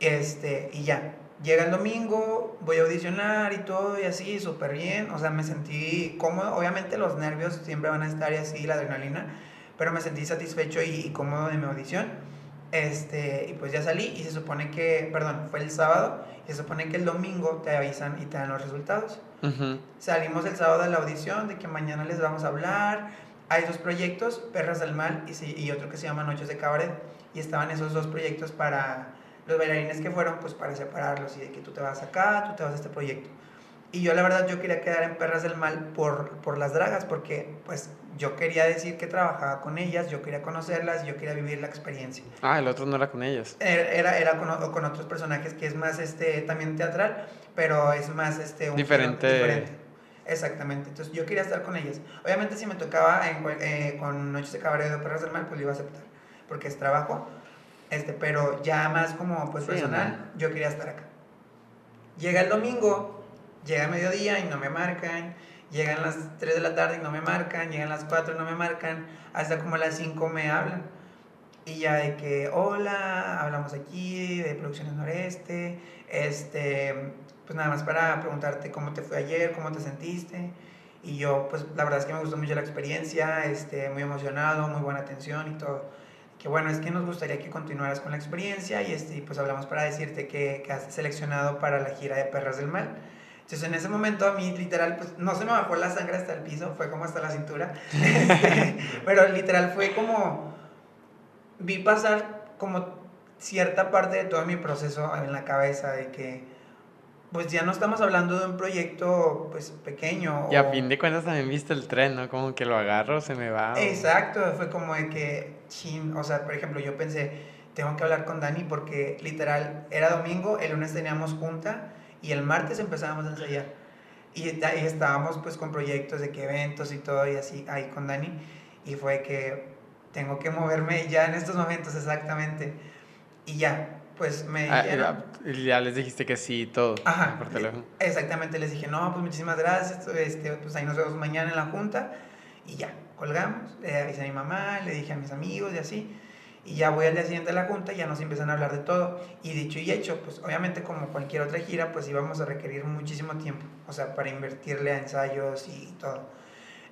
Este, y ya, llega el domingo, voy a audicionar y todo y así, súper bien, o sea, me sentí cómodo, obviamente los nervios siempre van a estar y así, la adrenalina, pero me sentí satisfecho y, cómodo de mi audición. Este, y pues ya salí y se supone que, perdón, fue el sábado y se supone que el domingo te avisan y te dan los resultados. Salimos el sábado de la audición, de que mañana les vamos a hablar. Hay dos proyectos, Perras del Mal y, y otro que se llama Noches de Cabaret y estaban esos dos proyectos para los bailarines que fueron, pues para separarlos y de que tú te vas acá, tú te vas a este proyecto. Y yo la verdad yo quería quedar en Perras del Mal por, por las dragas, porque pues yo quería decir que trabajaba con ellas, yo quería conocerlas, yo quería vivir la experiencia. Ah, el otro no era con ellas. Era, era, con, con, otros personajes que es más este también teatral, pero es más este un diferente. diferente. Exactamente, entonces yo quería estar con ellas. Obviamente si me tocaba eh, con Noches de Cabaret de Perras del Mal, pues lo iba a aceptar porque es trabajo, este, pero ya más como pues personal, yo quería estar acá. Llega el domingo, llega el mediodía y no me marcan, llegan las 3 de la tarde y no me marcan, llegan las 4 y no me marcan, hasta como las 5 me hablan. Y ya de que, hola, hablamos aquí de Producciones Noreste, este, pues nada más para preguntarte cómo te fue ayer, cómo te sentiste. Y yo, pues la verdad es que me gustó mucho la experiencia, este, muy emocionado, muy buena atención y todo que bueno, es que nos gustaría que continuaras con la experiencia y este, pues hablamos para decirte que, que has seleccionado para la gira de Perras del Mal. Entonces en ese momento a mí literal, pues no se me bajó la sangre hasta el piso, fue como hasta la cintura, pero literal fue como, vi pasar como cierta parte de todo mi proceso en la cabeza de que pues ya no estamos hablando de un proyecto pues pequeño. Y a fin de cuentas también viste el tren, ¿no? Como que lo agarro, se me va. Exacto, fue como de que, chin, o sea, por ejemplo, yo pensé, tengo que hablar con Dani porque literal era domingo, el lunes teníamos junta y el martes empezábamos a ensayar. Y, ahí estábamos pues con proyectos de que eventos y todo y así ahí con Dani y fue que tengo que moverme ya en estos momentos exactamente y ya pues me ah, dijeron... ya les dijiste que sí todo Ajá, por teléfono. Exactamente, les dije, no, pues muchísimas gracias, este, pues ahí nos vemos mañana en la junta y ya. colgamos, le avisé a mi mamá, le dije a mis amigos y así. Y ya voy al día siguiente a la junta y ya nos empiezan a hablar de todo. Y dicho y hecho, pues obviamente como cualquier otra gira, pues íbamos a requerir muchísimo tiempo, o sea, para invertirle a ensayos y todo.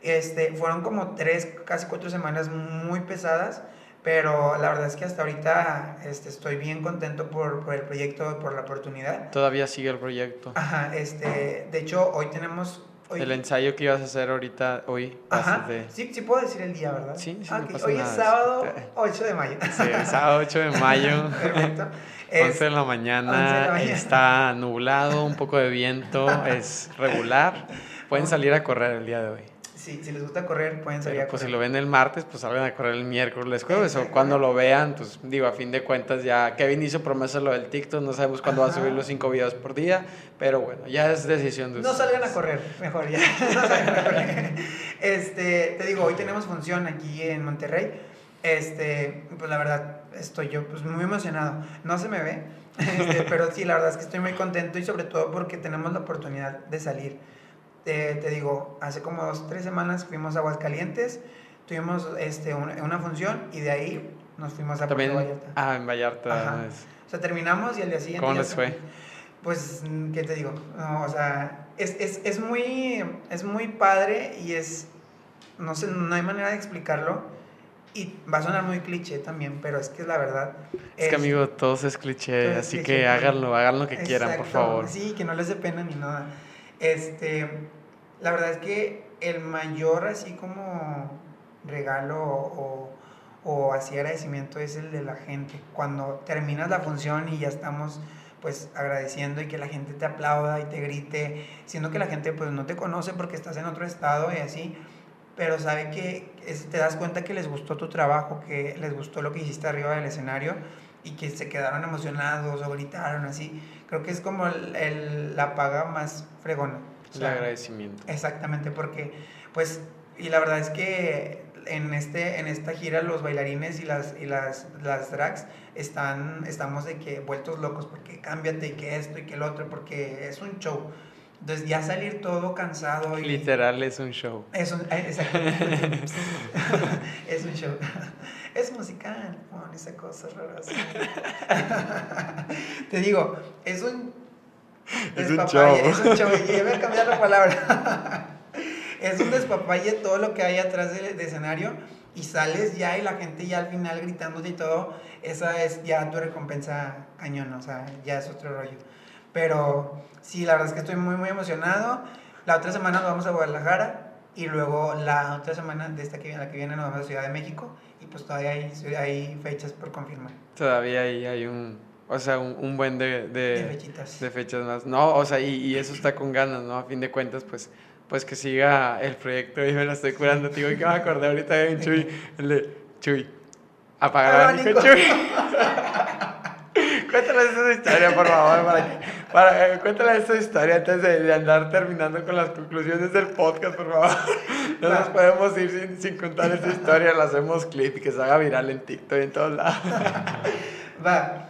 Este, fueron como tres, casi cuatro semanas muy pesadas, pero la verdad es que hasta ahorita este, estoy bien contento por, por el proyecto, por la oportunidad. Todavía sigue el proyecto. Ajá, este, de hecho, hoy tenemos El ensayo que ibas a hacer ahorita, hoy. Ajá. De... Sí, sí puedo decir el día, ¿verdad? Sí, sí. Ah, no okay. pasa Hoy nada. es sábado 8 de mayo. Sí, sábado 8 de mayo. Perfecto. 11 de la mañana, 11 de la mañana. está nublado, un poco de viento, es regular. Pueden salir a correr el día de hoy. Sí, si les gusta correr, pueden salir Pero, a pues si correr. lo ven el martes, pues salgan a correr el miércoles, jueves, o cuando lo vean, pues digo, a fin de cuentas ya Kevin hizo promesa lo del TikTok, no sabemos cuándo va a Ajá. subir los cinco videos por día, pero bueno, ya es decisión de No ustedes. salgan a correr, mejor ya. No salgan a correr. Este, te digo, hoy tenemos función aquí en Monterrey. Este, pues la verdad, estoy yo pues muy emocionado. No se me ve, este, pero sí, la verdad es que estoy muy contento y sobre todo porque tenemos la oportunidad de salir. Eh, te digo, hace como dos, tres semanas fuimos a Aguascalientes, tuvimos este, una, una función y de ahí nos fuimos a Puerto Vallarta. ah, en Vallarta. Es- O sea, terminamos y al día siguiente... ¿Cómo les fue? Pues, ¿qué te digo? No, o sea, es, es, es, muy, es muy padre y es, no sé, no hay manera de explicarlo. Y va a sonar muy cliché también, pero es que es la verdad. Es que amigo, todo es cliché, todo es así cliché, que háganlo, hagan lo que quieran, por favor. Sí, que no les dé pena ni nada. Este, la verdad es que el mayor así como regalo o, o así agradecimiento es el de la gente. Cuando terminas la función y ya estamos pues agradeciendo y que la gente te aplauda y te grite, siendo que la gente pues no te conoce porque estás en otro estado y así, pero sabe que es- te das cuenta que les gustó tu trabajo, que les gustó lo que hiciste arriba del escenario y que se quedaron emocionados o gritaron así. Creo que es como el- el- la paga más fregona. O El sea, agradecimiento. Exactamente, porque pues, y la verdad es que en, este, en esta gira los bailarines y las, y las, las drags están, estamos de que vueltos locos, porque cámbiate y que esto y que el otro, porque es un show. Entonces ya salir todo cansado y... Literal es un show. Es un, eh, exactamente. es un show. Es musical, Juan, esa cosa rara. Te digo, es un. Es un show. Es un show. Y voy a cambiar la palabra. es un despapalle todo lo que hay atrás de, de escenario. Y sales ya y la gente ya al final gritándote y todo. Esa es ya tu recompensa cañón. O sea, ya es otro rollo. Pero sí, la verdad es que estoy muy, muy emocionado. La otra semana nos vamos a Guadalajara y luego la otra semana de esta que viene, la que viene nos vamos a Ciudad de México y pues todavía hay, hay fechas por confirmar. Todavía ahí hay un, o sea, un, un buen de, de, De fechitas. de fechas más. No, o sea, y, y eso está con ganas, ¿no? A fin de cuentas, pues, pues que siga el proyecto y me lo estoy curando, tío. Y que me acordé ahorita de Chuy, el de Chuy. Apagar el abanico. Chuy. Cuéntale esa historia, por favor, para que, para, eh, cuéntale esa historia antes de, de andar terminando con las conclusiones del podcast, por favor. No nos podemos ir sin, sin contar esa historia, la hacemos clip y que se haga viral en TikTok y en todos lados. Va.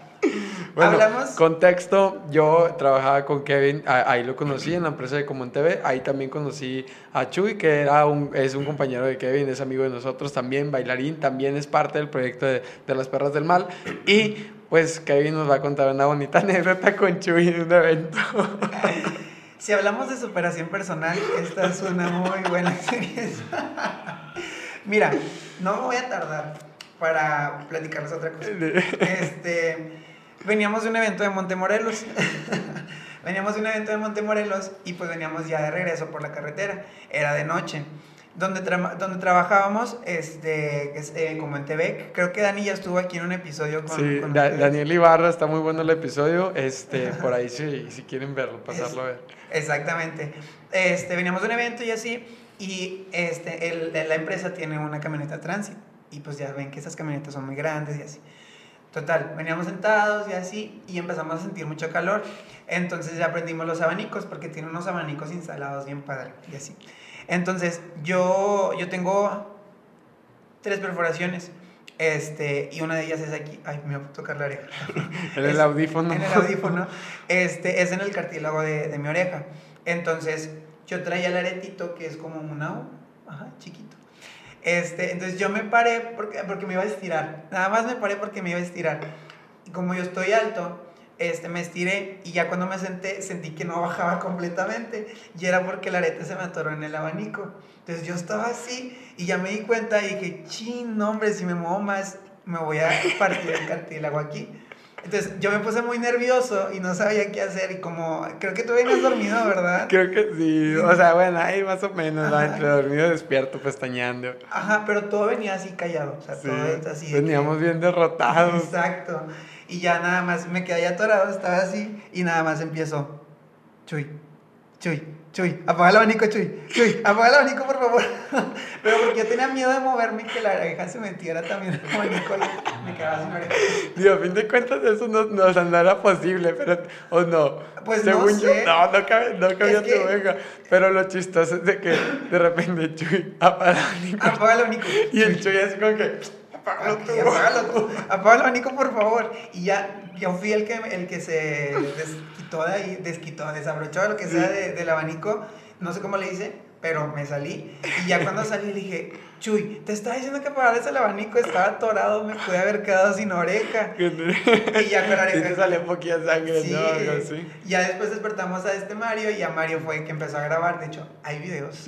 Bueno, Hablamos. contexto, yo trabajaba con Kevin, ahí lo conocí en la empresa de Común TV, ahí también conocí a Chuy, que era un, es un compañero de Kevin, es amigo de nosotros también, bailarín, también es parte del proyecto de, de las perras del mal, y pues Kevin nos va a contar una bonita anécdota con Chuy en un evento. Si hablamos de superación personal, esta es una muy buena experiencia. Mira, no me voy a tardar para platicarles otra cosa. Este, veníamos de un evento de Montemorelos. veníamos de un evento de Montemorelos y pues veníamos ya de regreso por la carretera. Era de noche. Donde, tra- donde trabajábamos, este, eh, como en TV, creo que Dani ya estuvo aquí en un episodio con, Sí, con Da-. Daniel Ibarra, está muy bueno el episodio, este, por ahí si, si quieren verlo, pasarlo a ver. Exactamente. Este, veníamos de un evento y así, y este, el- la empresa tiene una camioneta Transit, y pues ya ven que esas camionetas son muy grandes y así. Total, veníamos sentados y así, y empezamos a sentir mucho calor. Entonces ya prendimos los abanicos, porque tiene unos abanicos instalados bien padre, y así. Entonces, yo, yo tengo tres perforaciones, este, y una de ellas es aquí, ay, me voy a tocar la oreja. En el audífono. En el audífono. Este, es en el cartílago de, de mi oreja. Entonces, yo traía el aretito que es como una U, ajá, chiquito. Este, entonces yo me paré porque, porque me iba a estirar. Nada más me paré porque me iba a estirar. Y como yo estoy alto, este, me estiré y ya cuando me senté sentí que no bajaba completamente y era porque el arete se me atoró en el abanico. Entonces yo estaba así y ya me di cuenta y dije, chin, hombre, si me muevo más me voy a partir el cartílago aquí. Entonces yo me puse muy nervioso y no sabía qué hacer y como creo que tú venías dormido, ¿verdad? Creo que sí, o sea, bueno, ahí más o menos, entre dormido despierto, pestañeando. Ajá, pero todo venía así callado, o sea, todo así. Veníamos bien derrotados. Exacto. Y ya nada más me quedé atorado, estaba así y nada más empiezo. Chuy, chuy, chuy, apaga el abanico, chuy, chuy, apaga el abanico, por favor. Pero yo tenía miedo de moverme y que la oreja se metiera también abanico y me quedaba sin oreja. Digo, a fin de cuentas eso no, no, era posible, pero, o no. Pues Según no sé. yo, no, no, cabía, no cabía tu oreja. Pero lo chistoso es de que de repente Chuy apaga el abanico. Apaga el abanico. Y el Chuy así como que apágalo tú. Apágalo tú. Apágalo, abanico, por favor. Y ya, yo fui el que, el que se desquitó de ahí, desquitó, desabrochó lo que sea de, del abanico. No sé cómo le hice, pero me salí. Y ya cuando salí dije, Chuy, te estaba diciendo que apagaras el abanico, estaba atorado, me pude haber quedado sin oreja. y ya con la oreja. te salió poquita sangre, sí, ¿no? Ya después despertamos a este Mario y a Mario fue el que empezó a grabar. De hecho, hay videos.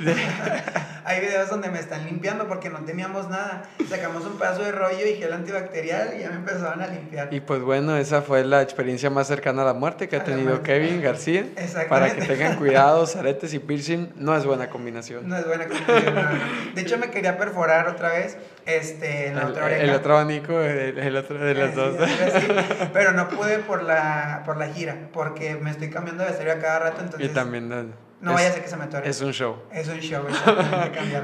hay videos donde me están limpiando porque no teníamos nada. Sacamos un pedazo de rollo y gel antibacterial y ya me empezaban a limpiar. Y pues bueno, esa fue la experiencia más cercana a la muerte que ha tenido Kevin García. Para que tengan cuidado, aretes y piercing no es buena combinación. No es buena combinación. De hecho, me quería perforar otra vez este, la el, otra oreja. El otro abanico, el, otro de las dos. pero no pude por la, por la gira, porque me estoy cambiando de a cada rato, entonces... Y también... No, no vaya a ser que se me atore. Es un show. Es un show,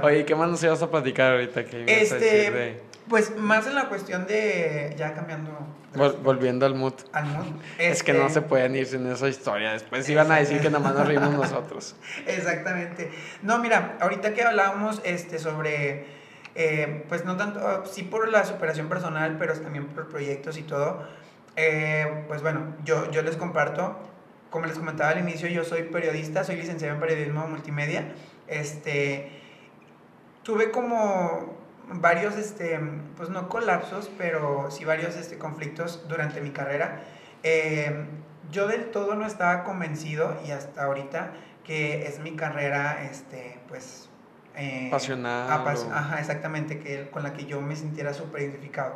Oye, ¿qué más nos ibas a platicar ahorita? Que este, pues más en la cuestión de, ya cambiando... volviendo al mood. Al mood. Es que no este se pueden ir sin esa historia. Después iban a decir que nada más nos reímos nosotros. Exactamente. No, mira, ahorita que hablábamos este, sobre eh, pues no tanto, sí por la superación personal, pero también por proyectos y todo. Eh, pues bueno, yo, yo les comparto, como les comentaba al inicio, yo soy periodista, soy licenciado en periodismo multimedia. Este, tuve como varios, este, pues no colapsos, pero sí varios este, conflictos durante mi carrera. Eh, yo del todo no estaba convencido y hasta ahorita que es mi carrera, este, pues eh, Apasionado. ajá, exactamente, que, con la que yo me sintiera súper identificado.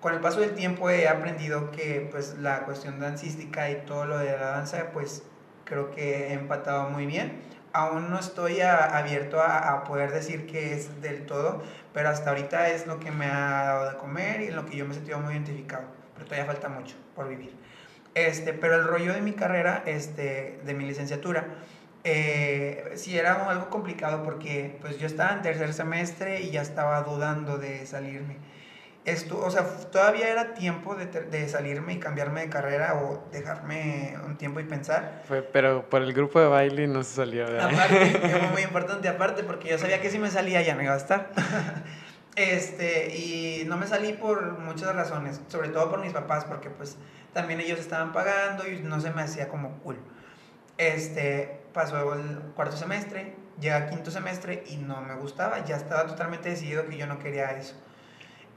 Con el paso del tiempo he aprendido que pues la cuestión dancística y todo lo de la danza, pues creo que he empatado muy bien. Aún no estoy abierto a, a, poder decir que es del todo, pero hasta ahorita es lo que me ha dado de comer y en lo que yo me he sentido muy identificado. Pero todavía falta mucho por vivir. Este, pero el rollo de mi carrera, este, de mi licenciatura, eh, sí era algo complicado porque pues yo estaba en tercer semestre y ya estaba dudando de salirme. Esto, o sea, todavía era tiempo de, de, salirme y cambiarme de carrera o dejarme un tiempo y pensar. Fue, pero por el grupo de baile no se salió. Aparte, fue muy importante aparte porque yo sabía que si me salía ya me iba a estar. este, y no me salí por muchas razones, sobre todo por mis papás porque pues también ellos estaban pagando y no se me hacía como cool. Este, pasó el cuarto semestre, llega quinto semestre y no me gustaba, ya estaba totalmente decidido que yo no quería eso.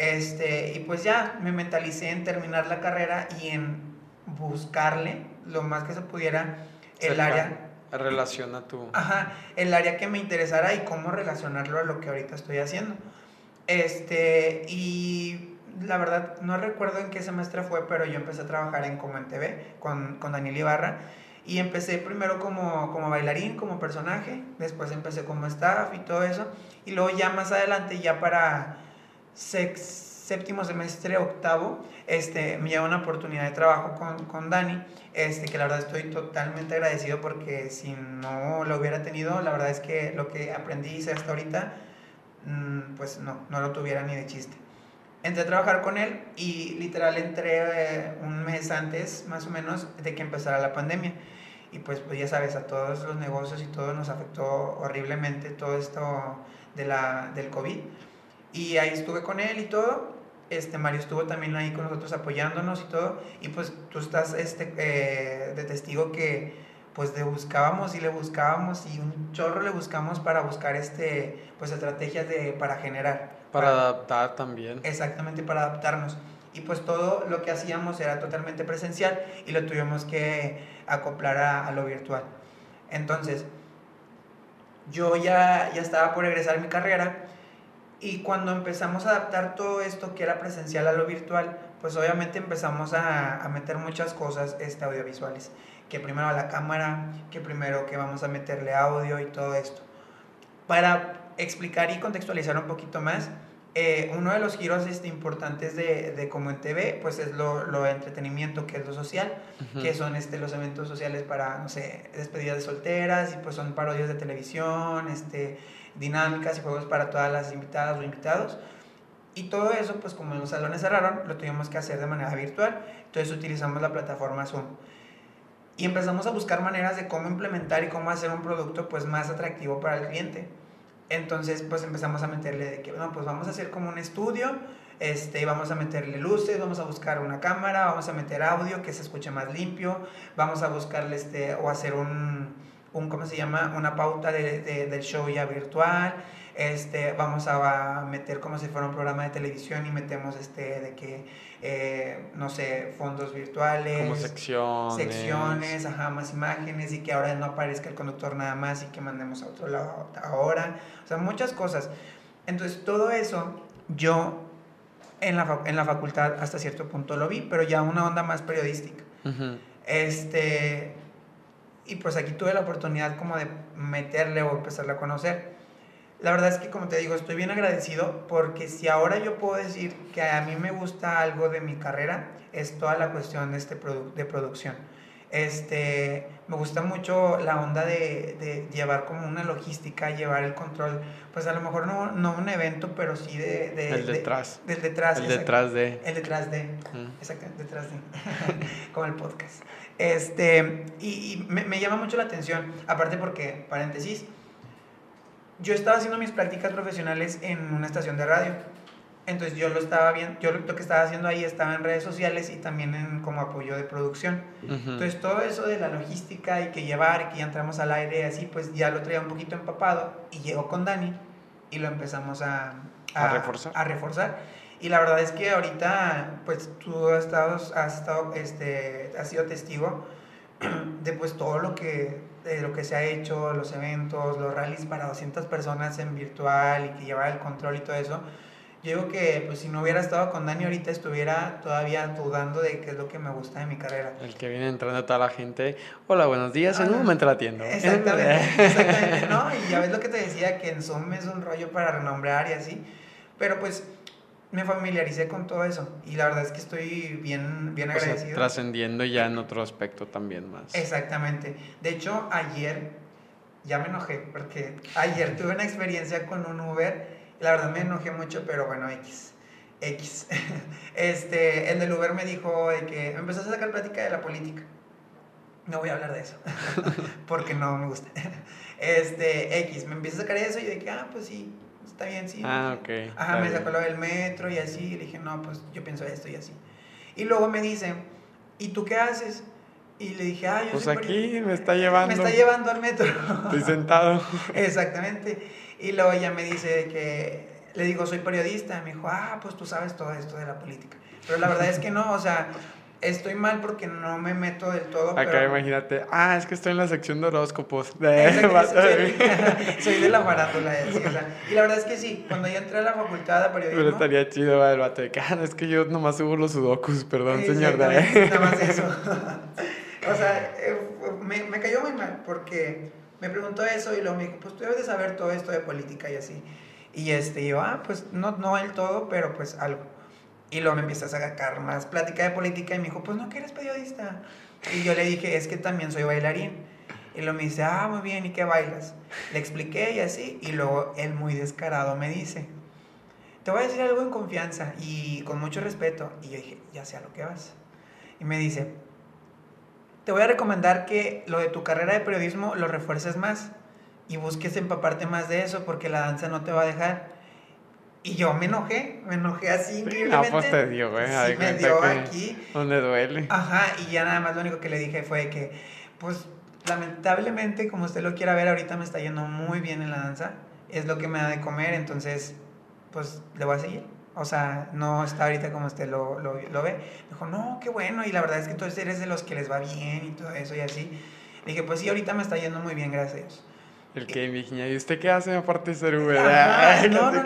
Este, y pues ya me mentalicé en terminar la carrera y en buscarle lo más que se pudiera el área relaciona tu ajá el área que me interesara y cómo relacionarlo a lo que ahorita estoy haciendo este y la verdad no recuerdo en qué semestre fue pero yo empecé a trabajar en Como en TV con, con Daniel Ibarra y empecé primero como, como bailarín, como personaje, después empecé como staff y todo eso. Y luego ya más adelante, ya para séptimo semestre, octavo, este, me llegó una oportunidad de trabajo con, con Dani, este, que la verdad estoy totalmente agradecido porque si no lo hubiera tenido, la verdad es que lo que aprendí hasta ahorita, mm, pues no, no lo tuviera ni de chiste entré a trabajar con él y literal entré eh, un mes antes, más o menos, de que empezara la pandemia. Y pues, pues ya sabes, a todos los negocios y todo nos afectó horriblemente todo esto de la, del COVID. Y ahí estuve con él y todo. Este, Mario estuvo también ahí con nosotros apoyándonos y todo. Y pues tú estás este, eh, de testigo que pues le buscábamos y le buscábamos y un chorro le buscamos para buscar este, pues estrategias de, para generar. Para, adaptar también. Exactamente, para adaptarnos. Y pues todo lo que hacíamos era totalmente presencial y lo tuvimos que acoplar a, a lo virtual. Entonces, yo ya, ya estaba por egresar mi carrera y cuando empezamos a adaptar todo esto que era presencial a lo virtual, pues obviamente empezamos a, a meter muchas cosas este, audiovisuales. Que primero a la cámara, que primero que vamos a meterle audio y todo esto. Para explicar y contextualizar un poquito más, eh, uno de los giros este, importantes de, de Como en TV, pues es lo, lo de entretenimiento, que es lo social, que son este, los eventos sociales para, no sé, despedidas de solteras, y pues son parodias de televisión, este, dinámicas y juegos para todas las invitadas o invitados. Y todo eso, pues como los salones cerraron, lo tuvimos que hacer de manera virtual, entonces utilizamos la plataforma Zoom. Y empezamos a buscar maneras de cómo implementar y cómo hacer un producto pues más atractivo para el cliente. Entonces, pues empezamos a meterle que, no, pues vamos a hacer como un estudio, este, vamos a meterle luces, vamos a buscar una cámara, vamos a meter audio que se escuche más limpio, vamos a buscarle este, o hacer un, un ¿cómo se llama? Una pauta de, de, del show ya virtual, este, vamos a meter como si fuera un programa de televisión y metemos este, de que, eh, no sé, fondos virtuales. Como secciones. Secciones, ajá, más imágenes y que ahora no aparezca el conductor nada más y que mandemos a otro lado ahora. O sea, muchas cosas. Entonces, todo eso yo en la, en la facultad hasta cierto punto lo vi, pero ya una onda más periodística. Uh -huh. Este, y pues aquí tuve la oportunidad como de meterle o empezarle a conocer. La verdad es que como te digo, estoy bien agradecido porque si ahora yo puedo decir que a mí me gusta algo de mi carrera, es toda la cuestión de, este produ de producción. Este, me gusta mucho la onda de, de, llevar como una logística, llevar el control, pues a lo mejor no, no un evento, pero sí de... de el detrás. De, del detrás. El detrás de. El detrás de. Mm. Exactamente, detrás de. como el podcast. Este, y, y me, me, llama mucho la atención, aparte porque, paréntesis, yo estaba haciendo mis prácticas profesionales en una estación de radio. Entonces yo lo estaba viendo, yo lo que estaba haciendo ahí estaba en redes sociales y también en como apoyo de producción. Uh -huh. Entonces todo eso de la logística y que llevar y que ya entramos al aire y así, pues ya lo traía un poquito empapado y llegó con Dani y lo empezamos a, a, a reforzar. A reforzar. Y la verdad es que ahorita, pues tú has estado, has estado, este, has sido testigo de pues todo lo que, de lo que se ha hecho, los eventos, los rallies para 200 personas en virtual y que llevar el control y todo eso. Yo digo que pues si no hubiera estado con Dani ahorita estuviera todavía dudando de qué es lo que me gusta de mi carrera. El que viene entrando toda la gente, hola, buenos días, en un momento la atiendo. Exactamente, exactamente, ¿no? Y ya ves lo que te decía, que en Zoom es un rollo para renombrar y así, pero pues me familiaricé con todo eso y la verdad es que estoy bien, bien o agradecido. Sea, trascendiendo ya en otro aspecto también más. Exactamente. De hecho, ayer ya me enojé porque ayer tuve una experiencia con un Uber la verdad me enojé mucho, pero bueno, X. X. Este, el del Uber me dijo de que me empezó a sacar plática de la política. No voy a hablar de eso, porque no me gusta. Este, X, me empieza a sacar eso y de que, ah, pues sí, está bien, sí. Ah, ok. Ajá, me sacó lo del metro y así, y le dije, no, pues yo pienso esto y así. Y luego me dice, ¿y tú qué haces? Y le dije, ah, yo Pues soy aquí me está llevando. Me está llevando al metro. Estoy sentado. Exactamente. Y luego ella me dice que, le digo, soy periodista. Me dijo, ah, pues tú sabes todo esto de la política. Pero la verdad es que no, o sea, estoy mal porque no me meto del todo. Acá pero... imagínate, ah, es que estoy en la sección de horóscopos. Exacto, soy, soy, de la farándula. Sí, o sea, y la verdad es que sí, cuando yo entré a la facultad de periodismo. Pero estaría chido el vato de ah, es que yo nomás subo los sudokus, perdón, señor. Nada más eso. o sea, me, me cayó muy mal porque me preguntó eso y luego me dijo, pues tú debes de saber todo esto de política y así. Y este, yo, ah, pues no, no del todo, pero pues algo. Y luego me empiezas a sacar más plática de política y me dijo, pues no que eres periodista. Y yo le dije, es que también soy bailarín. Y luego me dice, ah, muy bien, ¿y qué bailas? Le expliqué y así, y luego él muy descarado me dice, te voy a decir algo en confianza y con mucho respeto. Y yo dije, ya sé a lo que vas. Y me dice, te voy a recomendar que lo de tu carrera de periodismo lo refuerces más y busques empaparte más de eso porque la danza no te va a dejar. Y yo me enojé, me enojé así increíblemente. No, pues te dio, güey. Sí, me dio aquí. Donde duele. Ajá, y ya nada más lo único que le dije fue que, pues, lamentablemente, como usted lo quiera ver, ahorita me está yendo muy bien en la danza. Es lo que me da de comer, entonces, pues le voy a seguir. O sea, no está ahorita como usted lo, lo, lo ve. Me dijo, no, qué bueno. Y la verdad es que tú eres de los que les va bien y todo eso y así. dije, pues sí, ahorita me está yendo muy bien, gracias a Dios. El que Virginia, ¿y usted qué hace aparte de ser Uber? no, no,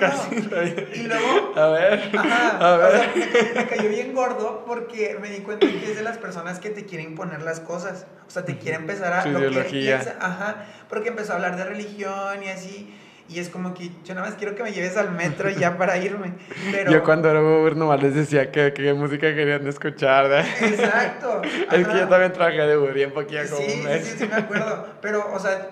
Y luego, a ver, a ver. me, cayó bien gordo porque me di cuenta que es de las personas que te quieren imponer las cosas. O sea, te quiere empezar a... Su ideología. ajá, porque empezó a hablar de religión y así. Y es como que yo nada más quiero que me lleves al metro ya para irme. Pero... Yo cuando era Uber nomás les decía que qué música querían escuchar. Exacto. Es que yo también trabajé de Uber un poquito como sí, Sí, sí, sí, me acuerdo. Pero, o sea,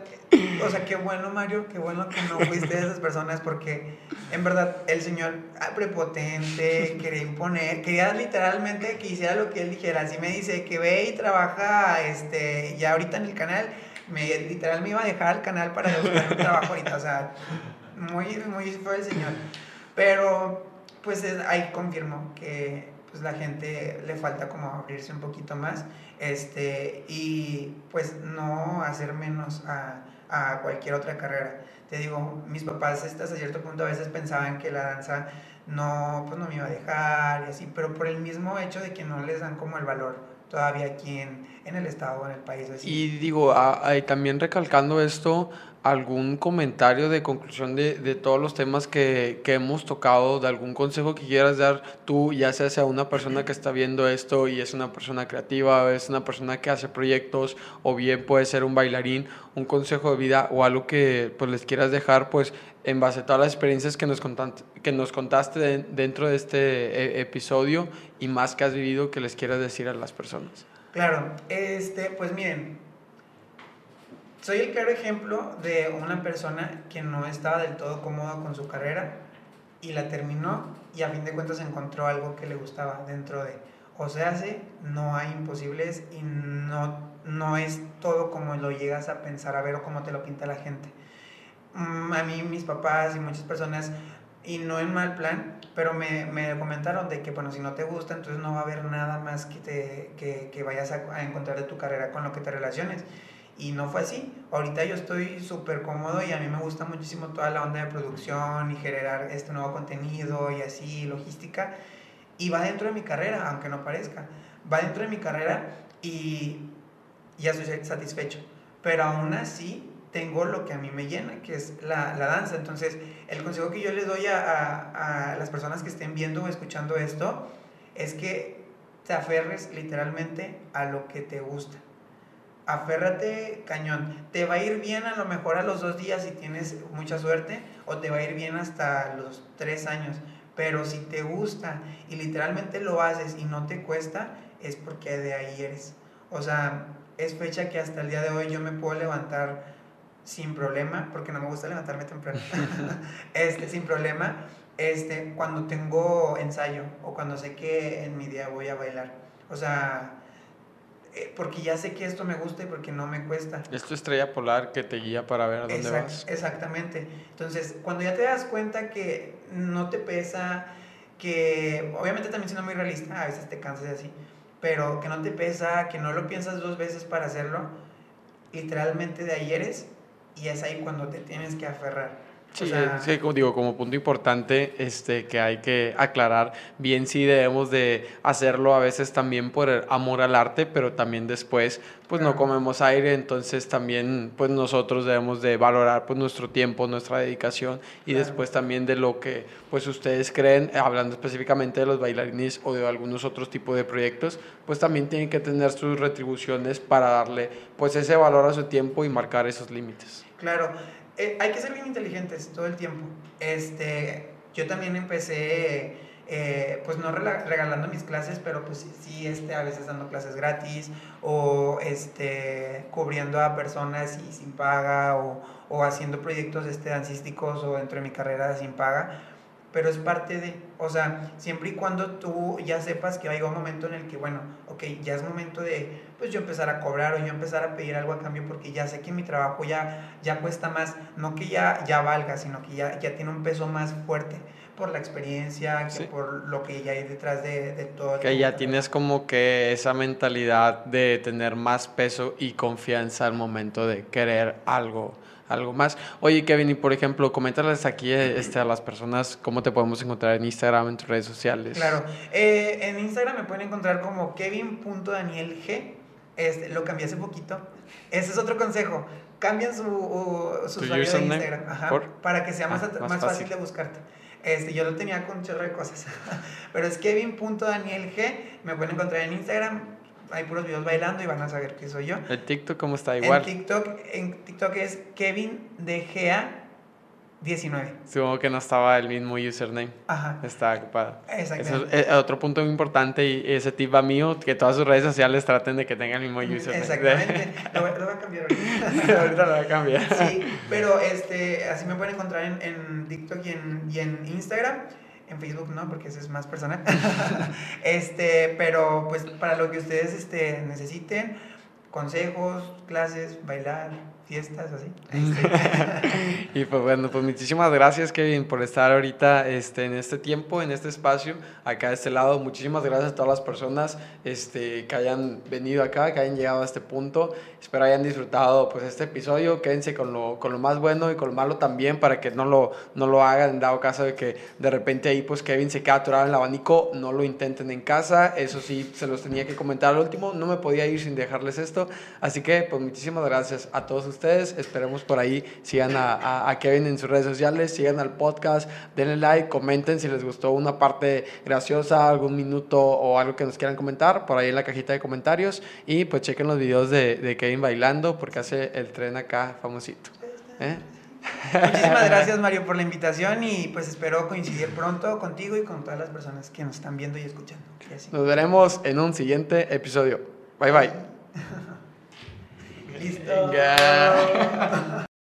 o sea, qué bueno, Mario, qué bueno que no fuiste de esas personas porque en verdad el señor prepotente, quería imponer, quería literalmente que hiciera lo que él dijera. Así me dice que ve y trabaja este, ya ahorita en el canal me, literal me iba a dejar el canal para buscar un trabajo ahorita, o sea, muy, muy fue el señor. Pero, pues ahí confirmó que pues la gente le falta como abrirse un poquito más, este, y pues no hacer menos a, a cualquier otra carrera. Te digo, mis papás hasta cierto punto a veces pensaban que la danza no, pues no me iba a dejar y así, pero por el mismo hecho de que no les dan como el valor todavía aquí en, en el estado o en el país. Así. Y digo, también recalcando esto, algún comentario de conclusión de, de todos los temas que, que, hemos tocado, de algún consejo que quieras dar tú, ya sea a una persona que está viendo esto y es una persona creativa, es una persona que hace proyectos, o bien puede ser un bailarín, un consejo de vida o algo que pues les quieras dejar, pues en base a todas las experiencias que nos contaste, que nos contaste dentro de este eh, episodio y más que has vivido que les quieras decir a las personas. Claro, este, pues miren, soy el claro ejemplo de una persona que no estaba del todo cómoda con su carrera y la terminó y a fin de cuentas encontró algo que le gustaba dentro de. O sea, no hay imposibles y no, no es todo como lo llegas a pensar, a ver o como te lo pinta la gente Mm, a mí, mis papás y muchas personas, y no en mal plan, pero me, me, comentaron de que, bueno, si no te gusta, entonces no va a haber nada más que, te, que, que vayas a, a, encontrar de tu carrera con lo que te relaciones. Y no fue así. Ahorita yo estoy súper cómodo y a mí me gusta muchísimo toda la onda de producción y generar este nuevo contenido y así, logística. Y va dentro de mi carrera, aunque no parezca. Va dentro de mi carrera y ya estoy satisfecho. Pero aún así, tengo lo que a mí me llena, que es la, la danza. Entonces, el consejo que yo les doy a, a, las personas que estén viendo o escuchando esto es que te aferres literalmente a lo que te gusta. Aférrate cañón. Te va a ir bien a lo mejor a los dos días si tienes mucha suerte o te va a ir bien hasta los tres años. Pero si te gusta y literalmente lo haces y no te cuesta, es porque de ahí eres. O sea, es fecha que hasta el día de hoy yo me puedo levantar sin problema, porque no me gusta levantarme temprano, este, sin problema, este, cuando tengo ensayo o cuando sé que en mi día voy a bailar. O sea, porque ya sé que esto me gusta y porque no me cuesta. Es tu estrella polar que te guía para ver a dónde vas. Exactamente. Entonces, cuando ya te das cuenta que no te pesa, que obviamente también siendo muy realista, a veces te cansas de así, pero que no te pesa, que no lo piensas dos veces para hacerlo, literalmente de ahí eres y es ahí cuando te tienes que aferrar. Sí, sí, como digo, como punto importante este, que hay que aclarar, bien sí debemos de hacerlo a veces también por amor al arte, pero también después pues no comemos aire, entonces también pues nosotros debemos de valorar pues nuestro tiempo, nuestra dedicación y después también de lo que pues ustedes creen, hablando específicamente de los bailarines o de algunos otros tipos de proyectos, pues también tienen que tener sus retribuciones para darle pues ese valor a su tiempo y marcar esos límites. Claro, eh, hay que ser bien inteligentes todo el tiempo. Este, yo también empecé, eh, pues no regalando mis clases, pero pues sí, este, a veces dando clases gratis o este, cubriendo a personas y sin paga o, haciendo proyectos este, dancísticos o dentro de mi carrera sin paga pero es parte de, o sea, siempre y cuando tú ya sepas que va a llegar un momento en el que, bueno, ok, ya es momento de, pues yo empezar a cobrar o yo empezar a pedir algo a cambio porque ya sé que mi trabajo ya, ya cuesta más, no que ya, ya valga, sino que ya, ya tiene un peso más fuerte, por la experiencia, que por lo que ya hay detrás de, de todo. Que ya tienes como que esa mentalidad de tener más peso y confianza al momento de querer algo algo más. Oye, Kevin, y por ejemplo, coméntales aquí este, a las personas cómo te podemos encontrar en Instagram, en tus redes sociales. Claro, eh, en Instagram me pueden encontrar como kevin.danielg. Este, lo cambié hace poquito. Ese es otro consejo. Cambien su, su usuario de Instagram para que sea más, ah, más, fácil. de buscarte. Este, yo lo tenía con un chorro de cosas. Pero es kevin.danielg. Me pueden encontrar en Instagram hay puros videos bailando y van a saber que soy yo. ¿El TikTok cómo está? Igual. En TikTok, en TikTok es Kevin DGA 19. Supongo que no estaba el mismo username. Ajá. Estaba ocupado. Exactamente. es otro punto muy importante y ese tip va mío, que todas sus redes sociales traten de que tengan el mismo username. Exactamente. lo, voy, a cambiar ahorita. ahorita lo voy a cambiar. Sí, pero este, así me pueden encontrar en, en TikTok y en, y en Instagram. En Facebook no, porque ese es más personal. este, pero pues para lo que ustedes este, necesiten, consejos, clases, bailar, fiestas, así. y pues bueno, pues muchísimas gracias Kevin por estar ahorita este, en este tiempo, en este espacio, acá de este lado. Muchísimas gracias a todas las personas este, que hayan venido acá, que hayan llegado a este punto. Espero hayan disfrutado pues este episodio. Quédense con lo, con lo más bueno y con lo malo también para que no lo, no lo hagan, dado caso de que de repente ahí pues Kevin se queda atorado en el abanico, no lo intenten en casa. Eso sí, se los tenía que comentar al último. No me podía ir sin dejarles esto. Así que pues muchísimas gracias a todos ustedes. Esperemos por ahí sigan a, a, Kevin en sus redes sociales, sigan al podcast, denle like, comenten si les gustó una parte graciosa, algún minuto o algo que nos quieran comentar por ahí en la cajita de comentarios. Y pues chequen los videos de, de Kevin bailando porque hace el tren acá famosito. ¿eh? Muchísimas gracias Mario por la invitación y pues espero coincidir pronto contigo y con todas las personas que nos están viendo y escuchando. Nos veremos en un siguiente episodio. Bye bye. Listo. Enggak. Oh.